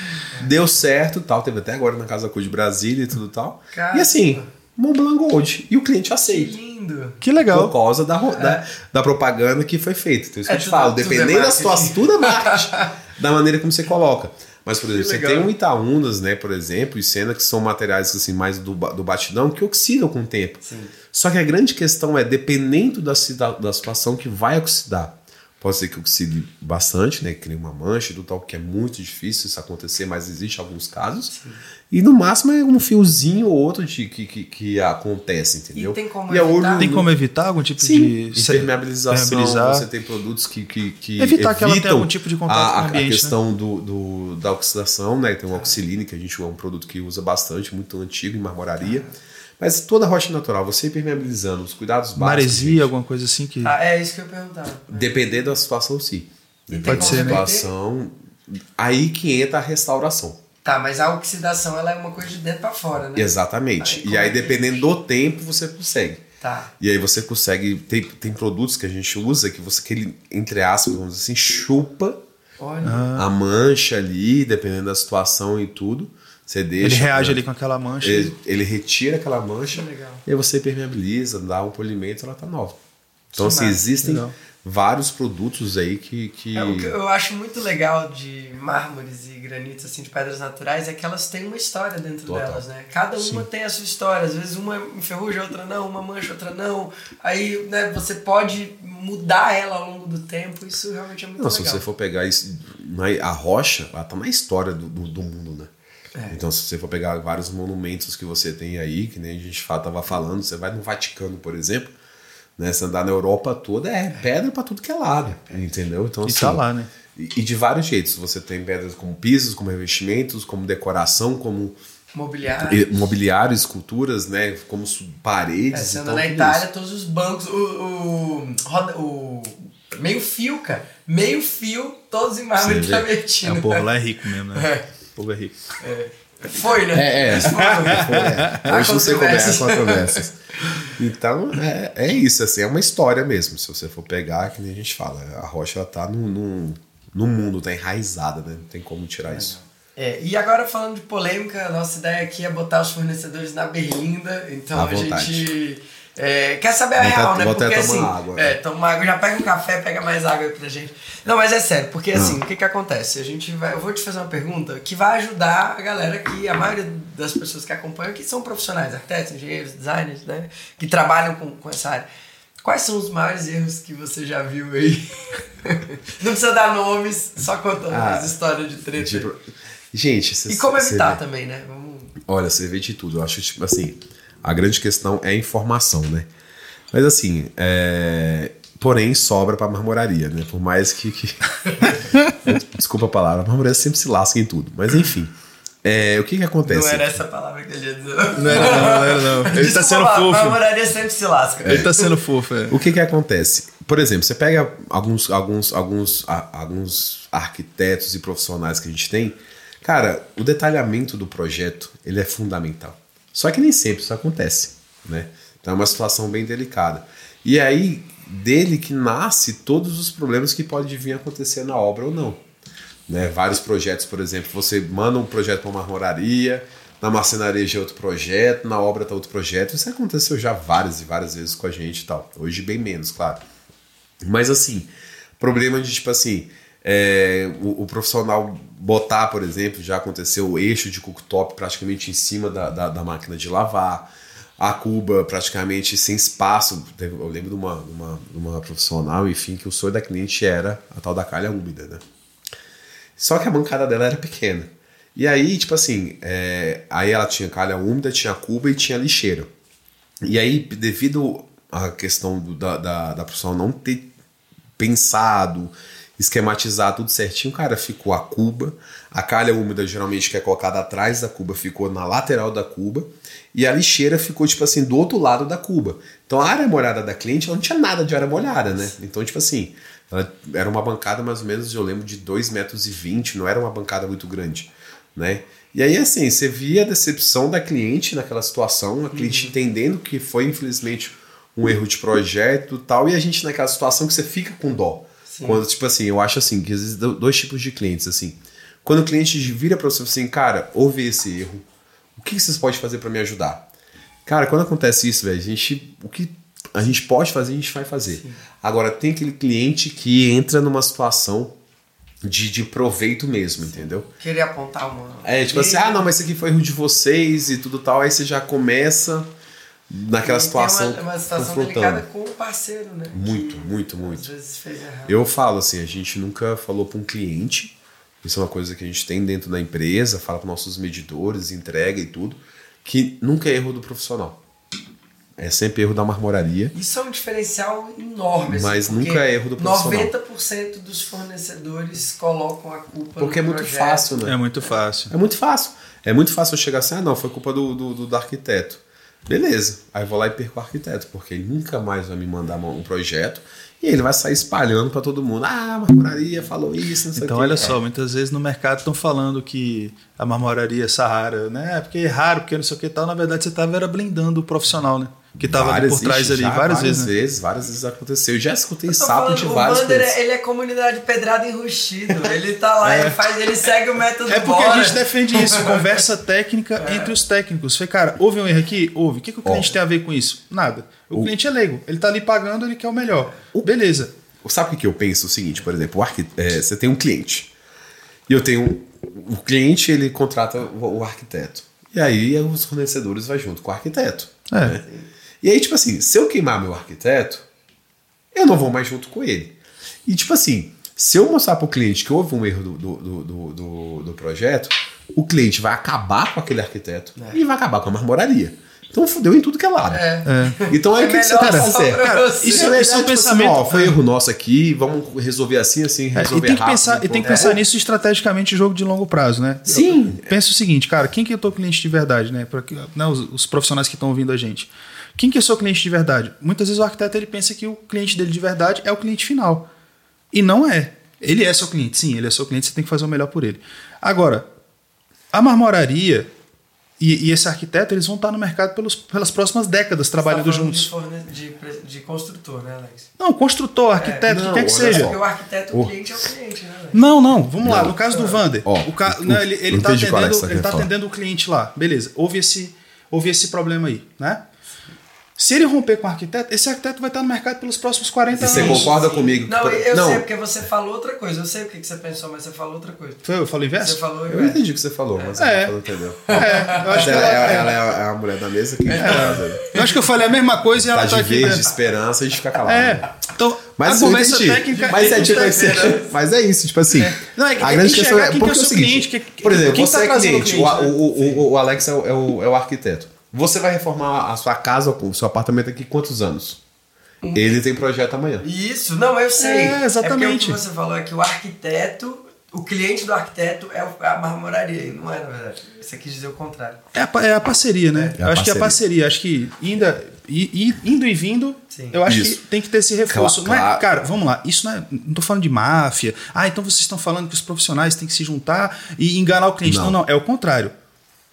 deu certo tal. Teve até agora na Casa Cor de Brasília e tudo tal. Caramba. E assim, Mont Blanc Gold. E o cliente Que aceita. lindo! Que legal. Por causa da, ro- da, da propaganda que foi feita. Então, isso É que eu te tudo- falo, é dependendo da situação, tudo é marketing. da maneira como você coloca. Mas, por exemplo, você tem um Itaúnas, né, por exemplo, e cena que são materiais assim, mais do, do batidão que oxidam com o tempo. Sim. Só que a grande questão é, dependendo da, da situação que vai oxidar. Pode ser que oxide bastante, né? Que cria uma mancha e tudo tal, que é muito difícil isso acontecer, mas existe alguns casos. E no máximo é um fiozinho ou outro de, que, que, que acontece, entendeu? tem como e a evitar? Tem como evitar algum tipo Sim, de impermeabilização, você tem produtos que, que, que Evitar que ela tenha algum tipo de contato a, com o ambiente, A né? questão do, do- da oxidação, né? Tem o oxiline, que a gente é um produto que usa bastante, muito antigo em marmoraria. Mas toda rocha natural, você impermeabilizando, os cuidados básicos. maresia, gente, alguma coisa assim que. Ah, é isso que eu ia perguntar. Depender da situação, sim. Depender como da situação. Aí que entra a restauração. Tá, mas a oxidação ela é uma coisa de dentro para fora, né? Exatamente. Aí, e aí, é dependendo do tempo, você consegue. Tá. E aí você consegue. Tem, tem produtos que a gente usa que você, que ele, entre aspas, vamos dizer assim, chupa Olha. a mancha ali, dependendo da situação e tudo. Você deixa. Ele reage né? ali com aquela mancha. Ele, ele retira aquela mancha legal. e aí você permeabiliza, dá um polimento ela tá nova. Então, assim, massa, existem legal. vários produtos aí que. que... É, o que eu acho muito legal de mármores e granitos, assim, de pedras naturais, é que elas têm uma história dentro Total. delas, né? Cada uma tem a sua história. Às vezes uma enferruja, outra não, uma mancha, outra não. Aí, né, você pode mudar ela ao longo do tempo. Isso realmente é muito Não, se legal. você for pegar isso, na- a rocha, ela tá na história do, do, do mundo, né? É. Então, se você for pegar vários monumentos que você tem aí, que nem a gente fa- tava falando, você vai no Vaticano, por exemplo, né? Você andar na Europa toda, é pedra pra tudo que é lado, entendeu? Então, E assim, tá lá, né? E, e de vários jeitos. Você tem pedras como pisos, como revestimentos, como decoração, como Mobiliário. mobiliário, esculturas, né? Como paredes. É, você anda então, na Itália, isso. todos os bancos, o, o, o meio fio, cara, meio fio, todos em mármore vê. É, o povo lá é rico mesmo, né? É. O povo é rico. Foi, né? É, é. Mas foi. É, hoje é controvérsias. as controvérsias. Então, é, é isso, assim, é uma história mesmo. Se você for pegar, que nem a gente fala, a rocha ela tá no, no, no mundo, tá enraizada, né? Não tem como tirar isso. É, e agora falando de polêmica, a nossa ideia aqui é botar os fornecedores na berlinda. Então À a vontade. gente é, quer saber a Vou até- real, né? vou até Porque tomar assim, água. é, toma água, já pega um café, pega mais água aí pra gente. Não, mas é sério, porque Ah. assim, o que que acontece? A gente vai, eu vou te fazer uma pergunta que vai ajudar a galera que a maioria das pessoas que acompanham aqui são profissionais, arquitetos, engenheiros, designers, né? Que trabalham com, com essa área. Quais são os maiores erros que você já viu aí? Não precisa dar nomes, só contando Ah, as histórias de treta. Tipo, gente, cê- E como evitar também, né? Vamos. Olha, você vê de tudo. Eu acho, tipo assim, a grande questão é a informação, né? Mas assim, é... porém sobra pra marmoraria, né? Por mais que. que- Desculpa a palavra, a marmoraria sempre se lasca em tudo. Mas enfim, é, o que que acontece? Não era essa palavra que ele ia dizer. Não era não, não era não. Ele tá Desculpa, sendo a fofo. namoraria sempre se lasca. Ele tá sendo fofo, é. O que que acontece? Por exemplo, você pega alguns, alguns, alguns, a- alguns arquitetos e profissionais que a gente tem, cara, o detalhamento do projeto ele é fundamental. Só que nem sempre isso acontece, né? Então é uma situação bem delicada. E aí dele que nasce todos os problemas que podem vir acontecer na obra ou não. Né? Vários projetos, por exemplo, você manda um projeto para uma marmoraria, na marcenaria já é outro projeto, na obra tá outro projeto. Isso aconteceu já várias e várias vezes com a gente e tal. Hoje bem menos, claro. Mas assim, problema de tipo assim, é, o, o profissional botar, por exemplo, já aconteceu o eixo de cooktop praticamente em cima da, da, da máquina de lavar, a cuba praticamente sem espaço. Eu lembro de uma, uma, uma profissional, enfim, que o sonho da cliente era a tal da calha úmida, né? Só que a bancada dela era pequena. E aí, tipo assim, é, aí ela tinha calha úmida, tinha cuba e tinha lixeiro. E aí, devido à questão do- da, da, da profissional não ter pensado, esquematizado tudo certinho, cara, ficou a cuba, a calha úmida geralmente que é colocada atrás da cuba ficou na lateral da cuba e a lixeira ficou tipo assim do outro lado da cuba. Então a área molhada da cliente ela não tinha nada de área molhada, né? Então tipo assim, era uma bancada mais ou menos, eu lembro de 2,20 metros, e 20, não era uma bancada muito grande, né? E aí assim, você via a decepção da cliente naquela situação, a cliente entendendo que foi infelizmente um erro de projeto e tal, e a gente naquela situação que você fica com dó. Quando, tipo assim, eu acho assim, que existem do- dois tipos de clientes, assim. Quando o cliente vira pra você e fala assim, cara, houve esse erro, o que vocês podem fazer pra me ajudar? Cara, quando acontece isso, velho, a gente, o que a gente pode fazer, a gente vai fazer. Agora, tem aquele cliente que entra numa situação de, de proveito mesmo, entendeu? Queria apontar uma. É, tipo assim, ah, não, mas isso aqui foi erro de vocês e tudo tal, aí você já começa naquela situação, Tem uma, uma situação confrontando. delicada com o parceiro, né? Muito, Que muito, muito. Às vezes fez errado. Eu falo assim, a gente nunca falou para um cliente, isso é uma coisa que a gente tem dentro da empresa, fala para nossos medidores, entrega e tudo, que nunca é erro do profissional. É sempre erro da marmoraria. Isso é um diferencial enorme. assim, Mas porque nunca é erro do profissional. 90% dos fornecedores colocam a culpa Porque é muito projeto. fácil, né? É muito fácil. É muito fácil. É muito fácil eu chegar assim, ah, não, foi culpa do, do- do arquiteto. Beleza. Aí eu vou lá e perco o arquiteto, porque ele nunca mais vai me mandar um projeto e ele vai sair espalhando para todo mundo. Ah, a marmoraria falou isso, não sei Então, o quê. olha só, muitas vezes no mercado estão falando que a marmoraria Sahara, né? Porque é raro, porque não sei o que tal. Na verdade, você estava era blindando o profissional, né? Que estava ali por trás ixi, ali já várias, vezes. né? vezes. Várias vezes aconteceu. Eu já escutei sapo falando, de o vários Vander, coisas. ele é comunidade pedrada enrustido. Ele tá lá, ele faz, ele segue o método É porque Bora. a gente defende isso, conversa técnica entre os técnicos. Foi, cara, houve um erro aqui? Houve. O que, que o cliente Ó. tem a ver com isso? Nada. O, cliente é leigo. Ele tá ali pagando, ele quer o melhor. Beleza. Sabe o que que eu penso? O seguinte, por exemplo, o arqui- é, você tem um cliente. E eu tenho. O cliente, ele contrata o, o arquiteto. E aí os fornecedores vão junto com o arquiteto. É. né? E aí, tipo assim, se eu queimar meu arquiteto, eu não vou mais junto com ele. E tipo assim, se eu mostrar para o cliente que houve um erro do, do, do, do, do- projeto, o cliente vai acabar com aquele arquiteto e vai acabar com a marmoraria. Então fudeu em tudo que é lado. É. Então aí É o que, que você só fazer? Cara, isso, Isso é, é um tipo pensamento- Assim, ó, foi erro nosso aqui, vamos resolver assim, assim, É, resolver e tem que rápido, pensar, e tem que pensar nisso estrategicamente em jogo de longo prazo, né? Sim. Pensa o seguinte, cara, quem que é o teu cliente de verdade, né? Pra, que- né, os, os profissionais que estão ouvindo a gente. Quem que é o seu cliente de verdade? Muitas vezes o arquiteto ele pensa que o cliente dele de verdade é o cliente final. E não é. Ele é seu cliente, sim, ele é seu cliente, você tem que fazer o melhor por ele. Agora, a marmoraria e, e esse arquiteto, eles vão estar no mercado pelos, pelas próximas décadas trabalhando Você tá juntos. De, forne- de, pre- de construtor, né, Alex? Não, construtor, arquiteto, não, o que quer que seja. só. Porque o arquiteto, o cliente é o cliente, né, Alex? Não, não, vamos lá. Não. No caso do Vander, Ó, o ca... o- né, ele, tá qual é atendendo, ele tá atendendo o cliente lá. Beleza, houve esse, houve esse problema aí, né? Se ele romper com o arquiteto, esse arquiteto vai estar no mercado pelos próximos 40 E você anos. concorda comigo? Não, eu não, sei, porque você falou outra coisa. Eu sei o que você pensou, mas você falou outra coisa. Foi, eu falei inverso? Você falou eu inverso. entendi o que você falou, mas É. ela não entendeu. É, eu acho, que ela, ela, é, ela é a mulher da mesa que tá fazendo. eu acho que eu falei a mesma coisa e ela Tá tá de aqui. verde, né? esperança, a gente fica calado. É, então Mas a eu conversa técnica. Mas é, tipo, é, assim, mas é isso, tipo assim. Não, é que a grande que questão é porque é o é seguinte, por exemplo, quem você tá é cliente, o, né? o, o, o Alex é é o- é o arquiteto. Você vai reformar a sua casa, o seu apartamento aqui quantos anos? Ele tem projeto amanhã. Isso, não, eu sei. É, exatamente. É o que você falou é que o arquiteto, o cliente do arquiteto é o- a marmoraria. Não é, na verdade. Você quis dizer o contrário. É a, é a parceria, né? É a eu acho que é a parceria. parceria. Acho que ainda, i- i- indo e vindo, Sim. eu acho Isso. que tem que ter esse reforço. Claro, Não é, claro. cara, vamos lá. Isso não é. Não tô falando de máfia. Ah, então vocês estão falando que os profissionais têm que se juntar e enganar o cliente. Não, Não. não. É o contrário.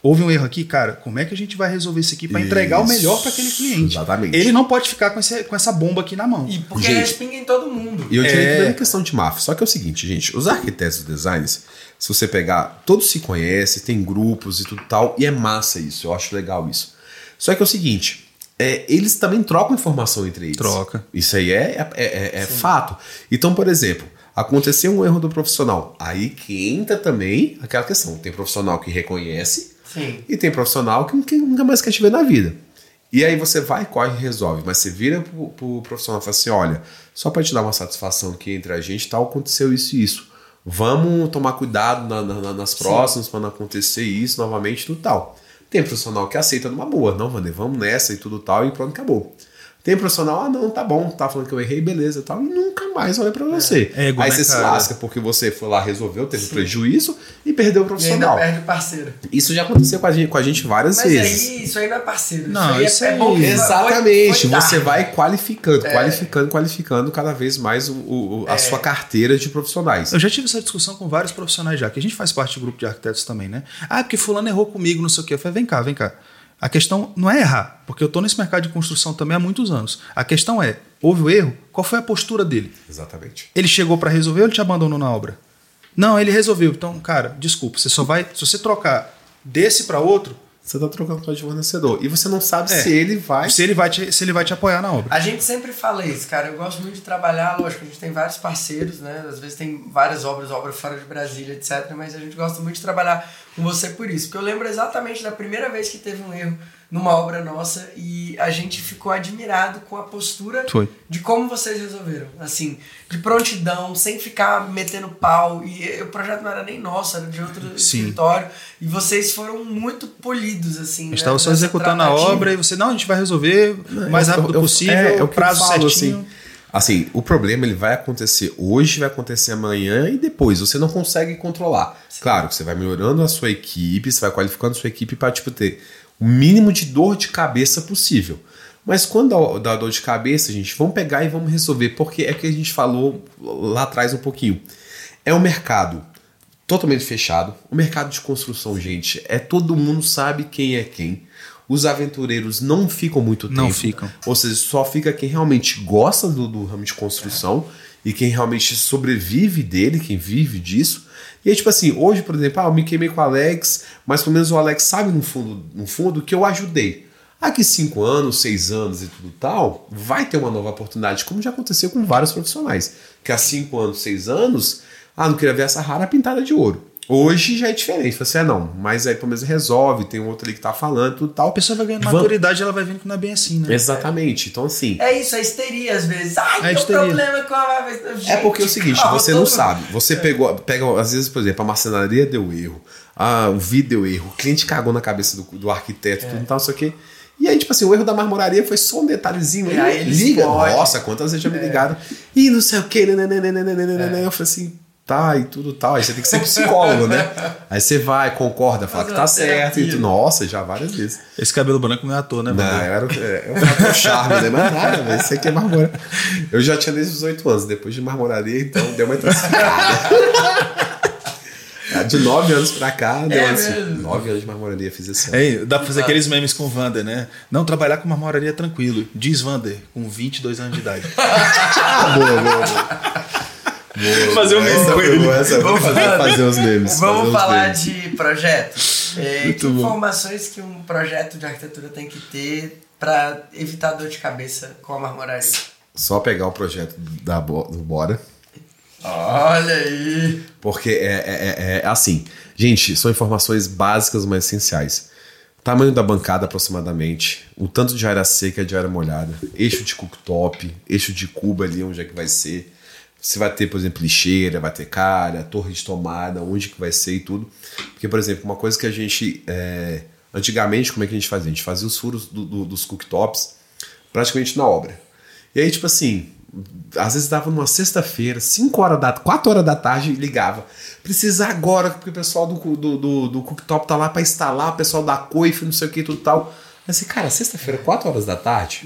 Houve um erro aqui, cara. Como é que a gente vai resolver isso aqui para entregar o melhor para aquele cliente? Exatamente. Ele não pode ficar com, esse- com essa bomba aqui na mão. E porque Gente. respinga em todo mundo. E eu diria É. que não é questão de máfia. Só que é o seguinte, gente, os arquitetos e designers, se você pegar, todos se conhecem, tem grupos e tudo tal, e é massa isso, eu acho legal isso. Só que é o seguinte, é, eles também trocam informação entre eles. Troca. Isso aí é, é, é- é fato. Então, por exemplo, aconteceu um erro do profissional. Aí que entra também aquela questão. Tem profissional que reconhece Sim. e tem profissional que, que nunca mais quer te ver na vida. E aí você vai, corre e resolve. Mas você vira pro, pro profissional e fala assim: olha, só para te dar uma satisfação que entre a gente tal, aconteceu isso e isso. Vamos tomar cuidado na- na- nas próximas para não acontecer isso novamente tudo tal. Tem profissional que aceita numa boa, não, Vander, vamos nessa e tudo tal, e pronto, acabou. Tem profissional, ah, não, tá bom, tá falando que eu errei, beleza e tal, e nunca mais olha pra você. É ego, aí né, você se cara? lasca porque você foi lá, resolveu, teve prejuízo e perdeu o E ainda profissional. perde o parceiro. Isso já aconteceu com a gente, com a gente várias Mas vezes. aí, isso aí não é parceiro. Não, isso isso aí é, é bom que Exatamente, foi- foi você vai qualificando, É. qualificando, qualificando cada vez mais o, o- a sua carteira de profissionais. Eu já tive essa discussão com vários profissionais já, que a gente faz parte do grupo de arquitetos também, né? Ah, porque fulano errou comigo, não sei o quê. Eu falei, vem cá, vem cá. A questão não é errar, porque eu estou nesse mercado de construção também há muitos anos. A questão é, houve o erro? Qual foi a postura dele? Exatamente. Ele chegou para resolver ou ele te abandonou na obra? Não, ele resolveu. Então, cara, desculpa, você só vai, se você trocar desse para outro, Você tá trocando o fornecedor. E você não sabe É. se ele vai. se ele vai te, se ele vai te apoiar na obra. A gente sempre fala isso, cara. Eu gosto muito de trabalhar, lógico, a gente tem vários parceiros, né? Às vezes tem várias obras, obra fora de Brasília, etc. Mas a gente gosta muito de trabalhar com você por isso. Porque eu lembro exatamente da primeira vez que teve um erro numa obra nossa e a gente ficou admirado com a postura Foi. de como vocês resolveram. Assim, de prontidão, sem ficar metendo pau. E o projeto não era nem nosso, era de outro Sim. escritório. E vocês foram muito polidos, assim. A gente né? estava só nessa executando a tratativa. obra e você, não, a gente vai resolver o mais rápido eu- possível, é, é o prazo falo, certinho. Assim, assim, o problema ele vai acontecer hoje, vai acontecer amanhã e depois. Você não consegue controlar. Claro que você vai melhorando a sua equipe, você vai qualificando a sua equipe para tipo, ter o mínimo de dor de cabeça possível. Mas quando dá dor de cabeça, gente, vamos pegar e vamos resolver, porque é que a gente falou lá atrás um pouquinho. É um mercado totalmente fechado. O mercado de construção, gente, é todo mundo sabe quem é quem. Os aventureiros não ficam muito tempo. Não ficam. Ou seja, só fica quem realmente gosta do, do ramo de construção e quem realmente sobrevive dele, quem vive disso. E aí, tipo assim, hoje, por exemplo, ah, eu me queimei com o Alex, mas pelo menos o Alex sabe no fundo, no fundo que eu ajudei. Aqui cinco anos, seis anos e tudo tal, vai ter uma nova oportunidade, como já aconteceu com vários profissionais. Que há cinco anos, seis anos, ah, não queria ver essa rara pintada de ouro. Hoje já é diferente. Você é não, mas aí pelo menos resolve, tem um outro ali que tá falando, tudo tal. A pessoa vai ganhando maturidade, ela vai vendo que não é bem assim, né? Exatamente. Então, assim. É isso, a histeria às vezes. Ai, É tem um problema com a. Gente, É porque é o seguinte, calma, você não sabe. Você pegou, pega, às vezes, por exemplo, a marcenaria deu erro, a, o vídeo deu erro, o cliente cagou na cabeça do, do arquiteto, tudo tal, não sei o quê. E aí, tipo assim, o erro da marmoraria foi só um detalhezinho. E Aí, liga, explode. nossa, quantas vezes já me ligaram. E não sei o quê, nananana. eu falei assim, tá, e tudo tal. Aí você tem que ser psicólogo, né? Aí você vai, concorda, fala que tá certo. E tu, nossa, já várias vezes. Esse cabelo branco não é à toa, né, Não, mano? eu era, é, eu era o charme, né? Mas nada, velho. Isso aqui é marmora. Eu já tinha desde os 18 anos, depois de marmoraria, então deu uma intensificada. De 9 anos pra cá, deu É assim. mesmo? 9 anos de marmoraria fiz esse ano. É, dá pra fazer aqueles memes com o Vander, né? Não, trabalhar com marmoraria é tranquilo. Diz Vander, com 22 anos de idade. Ah, boa, boa, boa. fazer um meme com ele. essa foi fazer, fazer os memes. Vamos os falar memes. de projeto. É, que bom. informações que um projeto de arquitetura tem que ter para evitar dor de cabeça com a marmoraria? Só pegar o projeto da, do Bora. Olha aí! Porque é, é, é- é assim, gente, são informações básicas, mas essenciais. Tamanho da bancada aproximadamente, o tanto de área seca e de área molhada, eixo de cooktop, eixo de cuba ali, onde é que vai ser. Se vai ter, por exemplo, lixeira, vai ter calha, torre de tomada, onde que vai ser e tudo. Porque, por exemplo, uma coisa que a gente. é, antigamente, como é que a gente fazia? A gente fazia os furos do- do- dos cooktops praticamente na obra. E aí, tipo assim, às vezes dava numa sexta-feira, 5 horas da 4 horas da tarde, ligava. Precisa agora, porque o pessoal do, do, do, do cooktop tá lá pra instalar, o pessoal da coif, não sei o que, tudo tal. Mas assim, cara, sexta-feira, 4 horas da tarde,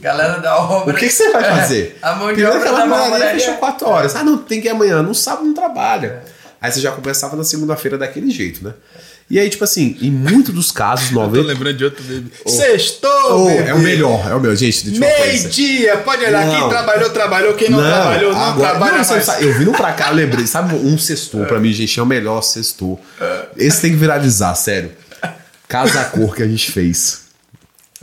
Galera da obra. o que, que você vai fazer? É, a mão de Primeiro obra que a marmoraria. fechou 4 horas. Ah, não, tem que ir amanhã. Não sábado não trabalha. Aí você já começava na segunda-feira daquele jeito, né? E aí, tipo assim, em muitos dos casos, Eu tô 90. lembrando de outro meme. Sextou! Oh, bebê! é o melhor, é o melhor. Gente, deixa eu. Meio-dia! Pode olhar. Não. Quem trabalhou, trabalhou. Quem não, trabalhou, não agora- trabalha não, mais. sabe, eu vindo pra cá, eu lembrei, sabe um sextou pra mim, gente, é o melhor sextou. Esse tem que viralizar, sério. Casa Cor que a gente fez.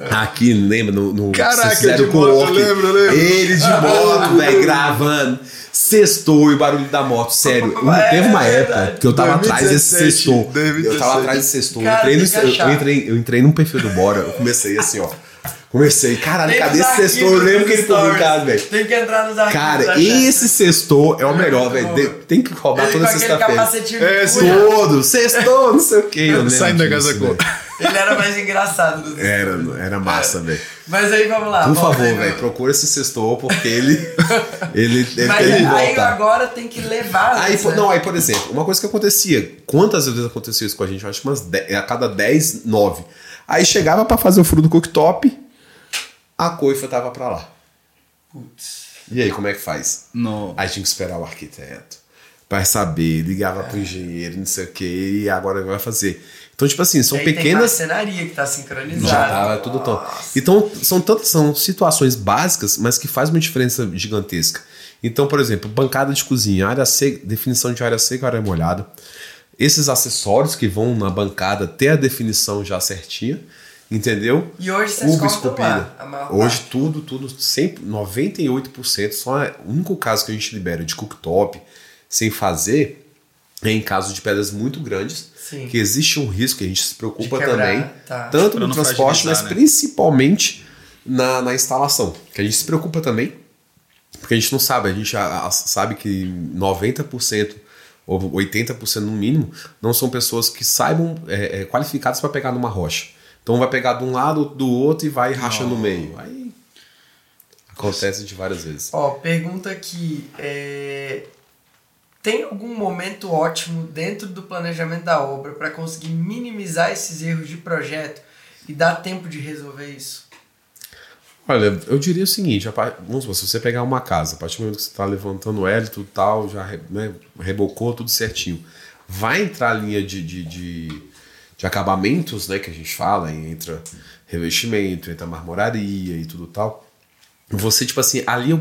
Aqui, lembra? No, no, Caraca, de com o moto, Orc. lembro, lembro. Ele de moto, velho, gravando. Sextou e o barulho da moto, sério. É, teve uma época verdade. que eu tava atrás desse 2017, sextou. Eu 2017. tava atrás desse sextou. Eu entrei, no, eu, eu entrei, eu entrei num perfil do Bora, eu comecei assim, ó. Comecei, caralho, cadê esse sextou? Eu lembro que ele foi publicado, velho. Tem que entrar nos arquivos. Cara, esse sextou é o melhor, velho. Tem que roubar Ele toda sexta-feira. É. Todo, sextou, não sei o que. Eu lembro Saindo da casa velho. Ele era mais engraçado dos Era, era massa, velho. Mas aí vamos lá. Por vamos favor, velho, procura esse sextou, porque ele. ele, ele Mas tem que aí agora tem que levar. Aí, antes, por- né? não, aí, por exemplo, uma coisa que acontecia, quantas vezes aconteceu isso com a gente? Eu acho que umas 10, a cada 10, 9. Aí chegava pra fazer o furo do cooktop, a coifa tava pra lá. Putz. E aí, como é que faz? Não. Aí tinha que esperar o arquiteto. Pra saber, ligava pro engenheiro, não sei o que, e agora vai fazer. Então, tipo assim, são Aí Tem pequenas. marcenaria que tá sincronizada. Já tava tudo tão. Então, são tantas são situações básicas, mas que faz uma diferença gigantesca. Então, por exemplo, bancada de cozinha, área seca, definição de área seca, área molhada. Esses acessórios que vão na bancada ter a definição já certinha, entendeu? E hoje vocês cortam esculpida. lá, Hoje parte. tudo, tudo, sempre, 98%, só é, o único caso que a gente libera de cooktop sem fazer é em caso de pedras muito grandes, Sim. que existe um risco que a gente se preocupa quebrar, também, tá. tanto no transporte, mas né? principalmente na, na instalação, que a gente se preocupa também, porque a gente não sabe, a gente a- a- sabe que 90% ou 80% no mínimo não são pessoas que saibam é, é, qualificadas para pegar numa rocha. Então vai pegar de um lado do outro e vai racha no meio. Aí acontece de várias vezes. Ó, pergunta aqui. é, Tem algum momento ótimo dentro do planejamento da obra para conseguir minimizar esses erros de projeto? E dá tempo de resolver isso? Olha, eu diria o seguinte, vamos se você pegar uma casa, a partir do momento que você está levantando ela e tudo tal, já né, rebocou tudo certinho, vai entrar a linha de, de, de, de, acabamentos, né, que a gente fala, entra revestimento, entra marmoraria e tudo tal. Você, tipo assim, ali, é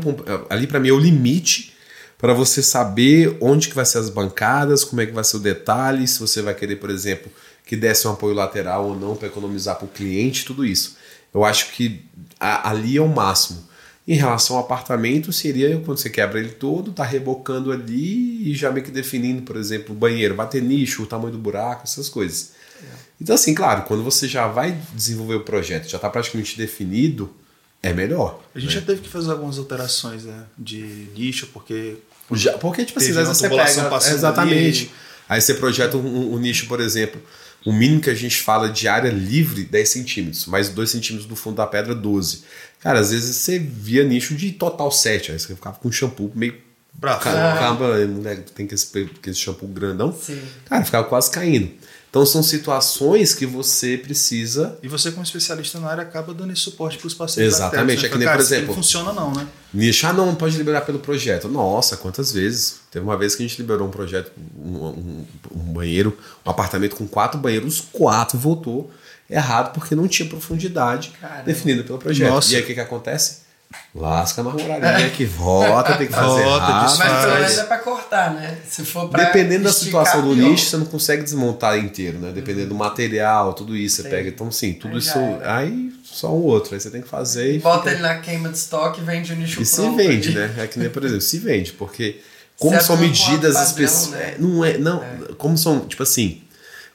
ali para mim é o limite para você saber onde que vai ser as bancadas, como é que vai ser o detalhe, se você vai querer, por exemplo, que desse um apoio lateral ou não para economizar para o cliente, tudo isso. Eu acho que a, ali é o máximo. Em relação ao apartamento, seria quando você quebra ele todo, tá rebocando ali e já meio que definindo, por exemplo, o banheiro, bater nicho, o tamanho do buraco, essas coisas. É. Então, assim, claro, quando você já vai desenvolver o projeto, já está praticamente definido, é melhor. A gente né? já teve que fazer algumas alterações né, de nicho, porque. Já, porque, tipo assim, às vezes você pega. Exatamente. Ali. Aí você projeta um, um, nicho, por exemplo. O mínimo que a gente fala de área livre, 10 centímetros, mais 2 centímetros do fundo da pedra, 12. Cara, às vezes você via nicho de total 7, aí você ficava com shampoo meio. Pra Acaba, né, tem que esse, esse shampoo grandão. Sim. Cara, ficava quase caindo. Então são situações que você precisa. E você, como especialista na área, acaba dando esse suporte para os pacientes. Exatamente. É que nem, por exemplo. Não funciona, não, né? Nicho, ah, não, pode liberar pelo projeto. Nossa, quantas vezes? Teve uma vez que a gente liberou um projeto, um, um, um banheiro, um apartamento com quatro banheiros, quatro voltou errado porque não tinha profundidade Caramba. definida pelo projeto. Nossa. E aí o que, que acontece? Lasca a marmoraria que volta, tem que fazer volta, rápido. Mas pelo menos é pra cortar, né? Se for pra Dependendo da situação do nicho, você não consegue desmontar inteiro, né? Dependendo do material, tudo isso, você pega. Então, sim, tudo aí isso. Aí só um outro, aí você tem que fazer. Bota fica... ele na queima de estoque e vende o nicho e pronto. E se vende, né? É que nem, por exemplo, se vende, porque como são medidas específicas. Né? Não é, não, é. como são, tipo assim,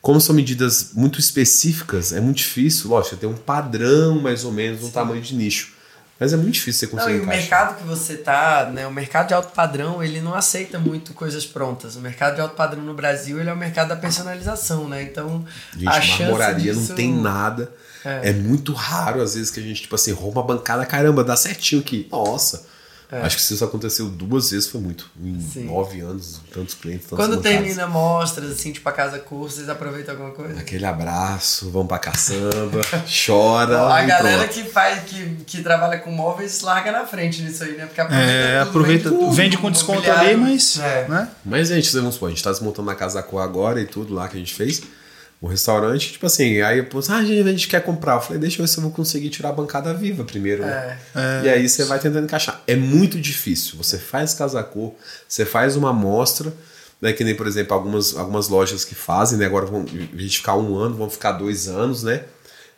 como são medidas muito específicas, é muito difícil, lógico, tem um padrão mais ou menos, um Sim. tamanho de nicho. Mas é muito difícil você conseguir. Não, e o mercado que você tá, né? O mercado de alto padrão, ele não aceita muito coisas prontas. O mercado de alto padrão no Brasil, ele é o mercado da personalização, né? Então, gente, a chance marmoraria disso... não tem nada. É. é. muito raro, às vezes, que a gente, tipo assim, rouba a bancada, caramba, dá certinho aqui. Nossa. É. Acho que se isso aconteceu duas vezes foi muito. Em Sim. nove anos, tantos clientes. Tantos Quando termina mostras, assim, tipo a casa curso, vocês aproveitam alguma coisa? Aquele abraço, vão pra caçamba, chora. a galera que faz, que, que trabalha com móveis larga na frente nisso aí, né? Porque aproveita. É, tudo, aproveita, vende, tudo, vende com desconto ali, mas. É. Né? Mas, gente, vamos supor, a gente tá desmontando a casa cor agora e tudo lá que a gente fez o restaurante, tipo assim, aí eu pus, ah, a gente quer comprar. Eu falei, deixa eu ver se eu vou conseguir tirar a bancada viva primeiro, né? É, e aí você vai tentando encaixar. É muito difícil. Você faz casacô, você faz uma amostra, né? Que nem, por exemplo, algumas, algumas lojas que fazem, né? Agora vão a gente ficar um ano, vão ficar dois anos, né?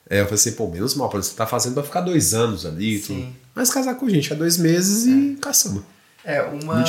É, eu falei assim, pô, menos mal, você tá fazendo pra ficar dois anos ali. Tudo. Mas casar com gente é dois meses é. e caçamba. É, uma,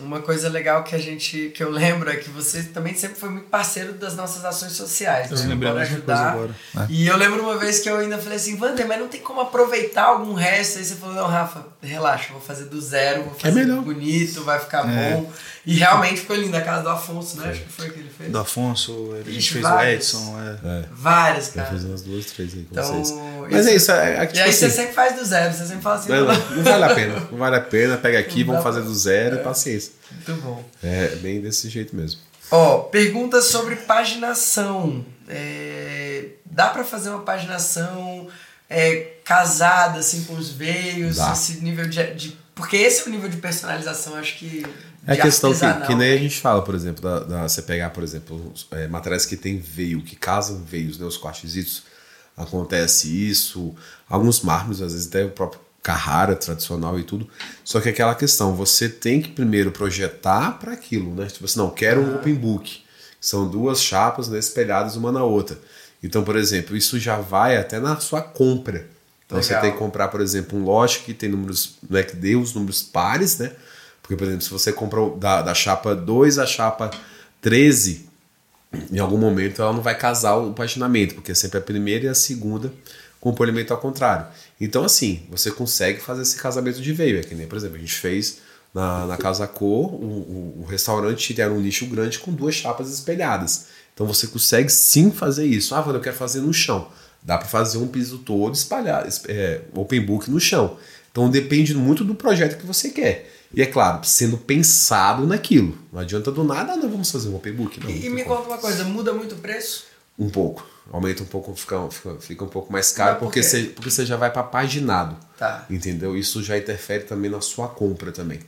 uma coisa legal que a gente que eu lembro é que você também sempre foi muito parceiro das nossas ações sociais. Eu né? lembrei a mesma coisa agora. É. E eu lembro uma vez que eu ainda falei assim, Wander, mas não tem como aproveitar algum resto. Aí você falou, não, Rafa, relaxa, vou fazer do zero, vou é fazer é bonito, vai ficar é. bom. E realmente ficou lindo a casa do Afonso, né? Acho que foi que ele fez. Do Afonso, ele Ixi, fez várias. o Edson. É. é. Várias, cara. Eu fiz umas duas, três aí com então, vocês. Mas é isso. É, é, tipo e aí assim, você sempre faz do zero, você sempre fala assim. Não, não, não vale a pena. Não vale a pena. Pega aqui, vamos fazer do zero e paciência. Muito bom. É bem desse jeito mesmo. Ó, pergunta sobre paginação. É, dá para fazer uma paginação é, casada assim com os veios, dá. esse nível de, de, porque esse é o nível de personalização, acho que é a questão que, que nem a gente fala, por exemplo, da, da você pegar, por exemplo, é, materiais que tem veio, que casam veios, né, os quartzitos, acontece isso, alguns mármores, às vezes até o próprio Carrara tradicional e tudo. Só que aquela questão, você tem que primeiro projetar para aquilo, né? Tipo assim, não, quero um open book. São duas chapas né, espelhadas uma na outra. Então, por exemplo, isso já vai até na sua compra. Então Legal. você tem que comprar, por exemplo, um lote que tem números, né, que dê os números pares, né? Porque, por exemplo, se você compra da, da chapa 2 à chapa 13, em algum momento ela não vai casar o paginamento, porque é sempre a primeira e a segunda com o polimento ao contrário. Então, assim, você consegue fazer esse casamento de veio. É que nem, por exemplo, a gente fez na, na Casa Cor, o, o, o restaurante era um nicho grande com duas chapas espelhadas. Então você consegue sim fazer isso. Ah, eu quero fazer no chão. Dá para fazer um piso todo espalhado, é, open book no chão. Então depende muito do projeto que você quer. E é claro, sendo pensado naquilo. Não adianta do nada, ah, não vamos fazer um open book. Não, e, me conta uma coisa, muda muito o preço? Um pouco. Aumenta um pouco, fica, fica, fica um pouco mais caro, por porque, você, porque você já vai para paginado. Tá. Entendeu? Isso já interfere também na sua compra também.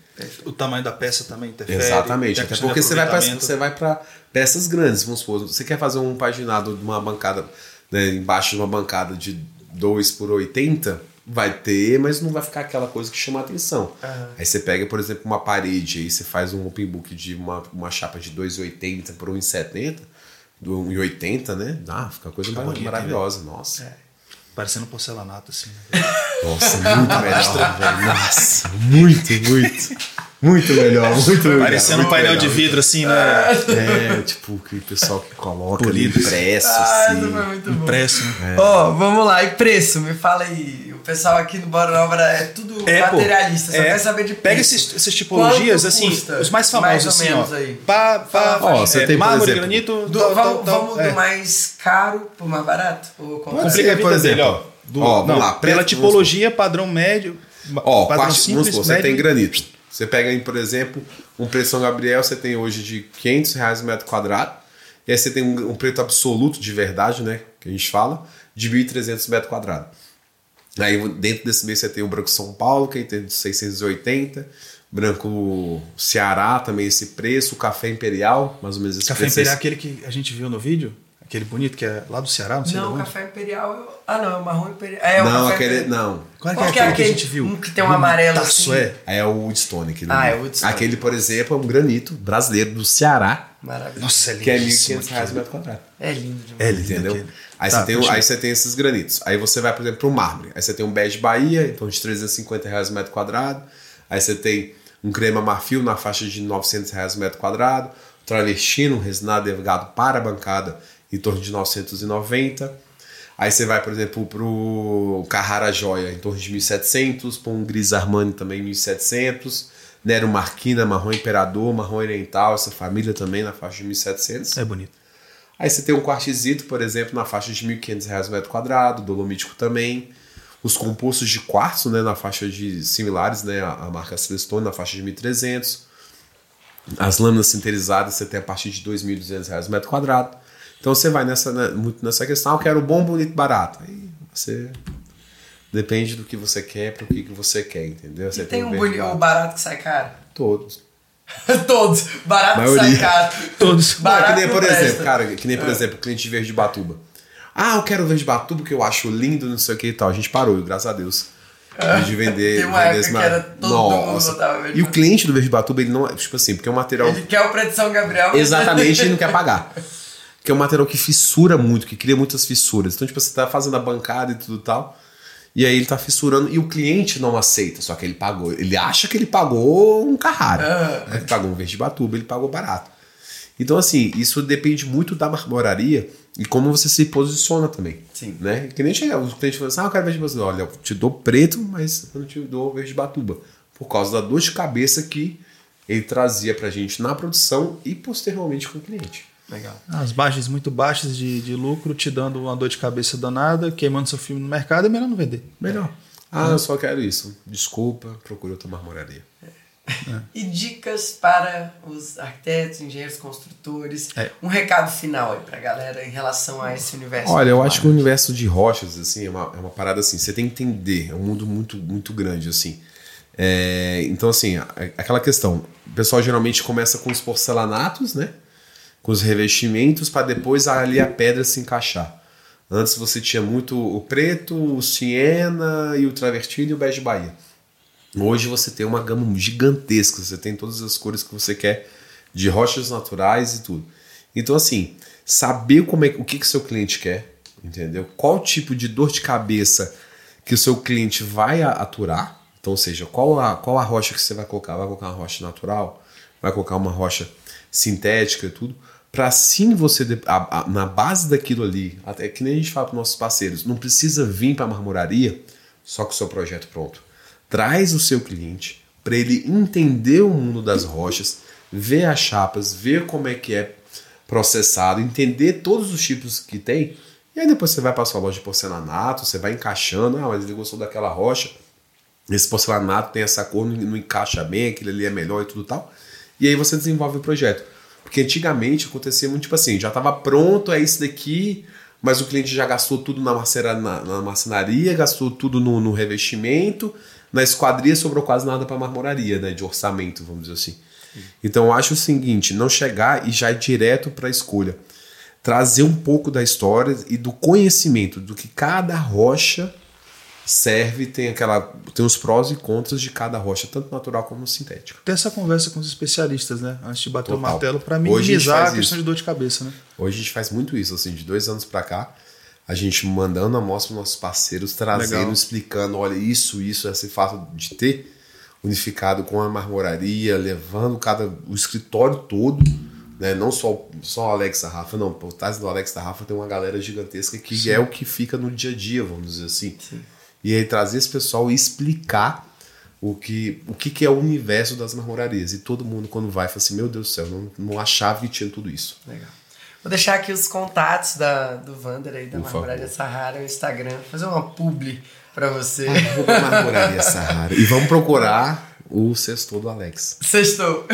O tamanho da peça também interfere. Exatamente. Até porque você vai para peças grandes, vamos supor. Você quer fazer um paginado de uma bancada, né, embaixo de uma bancada de 2 por 80, vai ter, mas não vai ficar aquela coisa que chama atenção. Aí você pega, por exemplo, uma parede, aí você faz um open book de uma, uma chapa de 2,80 por 1,70, do 1,80, né? Ah, fica uma coisa bonito, hein, maravilhosa. Nossa. É. Parecendo porcelanato, assim. né? Nossa, muito melhor, velho. Nossa, muito, muito. Muito melhor, muito melhor. Parecendo um painel melhor. de vidro, assim, né? É, tipo, que pessoal que coloca ali impresso, Ah, assim. isso foi muito bom. Impresso, né? Ó, vamos lá, e preço? Me fala aí. O pessoal aqui no Bora Nova é tudo É, pô. materialista, só É. quer saber de preço. Pega esses, essas tipologias, Quanto assim, custa? os mais Mais famosos, ou assim, menos ó. aí. Pá, pá, Ó, você é, tem, mármore, exemplo, granito, Do- tal, vamos tal, vamos é. do mais caro pro mais barato? Ou Complica a ser, por vida dele, exemplo. ó. Do- Ó, vamos não, lá, Pela tipologia, padrão médio, Ó, padrão parte, simples, você tem granito. Você pega aí, por exemplo, um preço São Gabriel, você tem hoje de 500 reais o metro quadrado. E aí você tem um, um preto absoluto de verdade, né? Que a gente fala, de 1.300 metros quadrados. Aí dentro desse mês você tem o branco São Paulo, que aí tem de 680. Branco Ceará, também esse preço. O café Imperial, mais ou menos esse Café preço. Imperial, aquele que a gente viu no vídeo, aquele bonito que é lá do Ceará, não sei Não, o café imperial. Ah, não, é o marrom imperial. É, o Não, café aquele. imperial. Não. Qual é, Qual que é aquele que a gente viu? Um que tem um amarelo Bonitaço, assim. é. Aí é o Woodstone. Aquele, Ah, é o Woodstone. Aquele, por exemplo, é um granito brasileiro do Ceará, Maravilhoso. Nossa, é que é lindíssimo 1.500 reais o metro quadrado. É lindo demais. É lindo Entendeu? aquele. Aí, Tá, você tem, o- aí você tem esses granitos. Aí você vai, por exemplo, para o mármore. Aí você tem um bege Bahia, então de 350 reais o metro quadrado. Aí você tem um crema marfil na faixa de 900 reais o metro quadrado. Travertino, resinado delgado para a bancada, em torno de 990. Aí você vai, por exemplo, para o Carrara Joia, em torno de 1.700. Para um Gris Armani também, 1.700. Nero Marquina, Marrom Imperador, Marrom Oriental, essa família também na faixa de 1.700. É bonito. Aí você tem um quartzito, por exemplo, na faixa de 1.500 reais o metro quadrado, dolomítico também. Os compostos de quartzo, né, na faixa de similares, né, a, marca Celestone na faixa de 1.300. As lâminas sinterizadas você tem a partir de 2.200 reais o metro quadrado. Então você vai nessa, né, muito nessa questão, eu quero bom, bonito, barato. Aí você depende do que você quer, para o que, que você quer, entendeu? Você E tem um verde boni- o barato. que sai caro? Todos. Todos. Barato que sai Maioria. caro. Todos. Não, Barato que nem, não por presta. exemplo, cara, que nem, por exemplo, o cliente de Verde Batuba. Ah, eu quero Verde Batuba que eu acho lindo, não sei o que e tal. A gente parou, graças a Deus. De vender. Tem uma vender esse botava Verde E o cliente do Verde Batuba, ele não é, tipo assim, porque é um material. Ele quer o preto São Gabriel. Exatamente, ele não quer pagar. Que é um material que fissura muito, que cria muitas fissuras. Então, tipo, você tá fazendo a bancada e tudo e tal. E aí ele tá fissurando e o cliente não aceita, só que ele pagou. Ele acha que ele pagou um Carrara. Ah. Ele pagou um verde batuba, ele pagou barato. Então, assim, isso depende muito da marmoraria e como você se posiciona também. Sim. Né? Que nem chega, o cliente fala assim: ah, eu quero verde batuba. Olha, eu te dou preto, mas eu não te dou verde batuba. Por causa da dor de cabeça que ele trazia pra gente na produção e posteriormente com o cliente. Legal. As margens muito baixas de, de lucro, te dando uma dor de cabeça danada, queimando seu filme no mercado, é melhor não vender. Melhor. Ah, eu só quero isso. Desculpa, procure outra marmoraria. E dicas para os arquitetos, engenheiros, construtores. É. Um recado final aí pra galera em relação a esse universo. Olha, eu acho que o universo de rochas, assim, é uma, é uma parada assim, você tem que entender, é um mundo muito, muito grande, assim. É, então, assim, aquela questão, o pessoal geralmente começa com os porcelanatos, né? Com os revestimentos, para depois ali a pedra se encaixar. Antes você tinha muito o preto, o siena e o travertino e o bege bahia. Hoje você tem uma gama gigantesca, você tem todas as cores que você quer de rochas naturais e tudo. Então assim, saber como é o que que seu cliente quer, entendeu? Qual tipo de dor de cabeça que o seu cliente vai aturar? Então, ou seja, qual a, qual a rocha que você vai colocar? Vai colocar uma rocha natural? Vai colocar uma rocha sintética e tudo? Para assim você, a- a- na base daquilo ali, até que nem a gente fala para nossos parceiros, não precisa vir para a marmoraria só com o seu projeto pronto. Traz o seu cliente para ele entender o mundo das rochas, ver as chapas, ver como é que é processado, entender todos os tipos que tem. E aí depois você vai para sua loja de porcelanato, você vai encaixando, ah, mas ele gostou daquela rocha, esse porcelanato tem essa cor, não, não encaixa bem, aquele ali é melhor e tudo tal. E aí você desenvolve o projeto. Porque antigamente acontecia muito tipo assim, já estava pronto, é isso daqui, mas o cliente já gastou tudo na, macera, na, na marcenaria, gastou tudo no, no, revestimento, na esquadria sobrou quase nada para marmoraria, né? De orçamento, vamos dizer assim. Então eu acho o seguinte, não chegar e já ir direto para a escolha. Trazer um pouco da história e do conhecimento do que cada rocha serve, tem aquela tem os prós e contras de cada rocha, tanto natural como sintética. Ter essa conversa com os especialistas, né? Antes de bater Total. o martelo para minimizar a, a, questão isso. de dor de cabeça, né? Hoje a gente faz muito isso, assim, de dois anos para cá, a gente mandando a amostra para nossos parceiros, trazendo, Legal. explicando, olha isso, isso, esse fato de ter unificado com a marmoraria, levando cada o escritório todo, né? Não só só o Alex da Rafa, não, por trás do Alex da Rafa tem uma galera gigantesca que Sim. é o que fica no dia a dia, vamos dizer assim. Sim e aí trazer esse pessoal e explicar o que, o que, que é o universo das marmorarias. E todo mundo, quando vai, fala assim: Meu Deus do céu, não, não achava que tinha tudo isso. Legal. Vou deixar aqui os contatos da, do Vander aí, da Por Marmoraria favor. Sahara, o Instagram, fazer uma publi para você. Marmoraria Sahara. E vamos procurar o sexto do Alex. Sextou.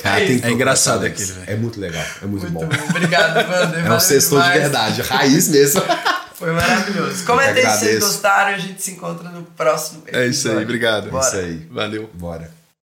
Cara, é, é engraçado aquele, velho. É muito legal, é muito, muito bom. bom. Obrigado, Vander. É um sexto de verdade, raiz mesmo. Foi maravilhoso. Comentem se vocês gostaram. A gente se encontra no próximo episódio. É isso aí, obrigado. Bora. É isso aí. Valeu. Bora.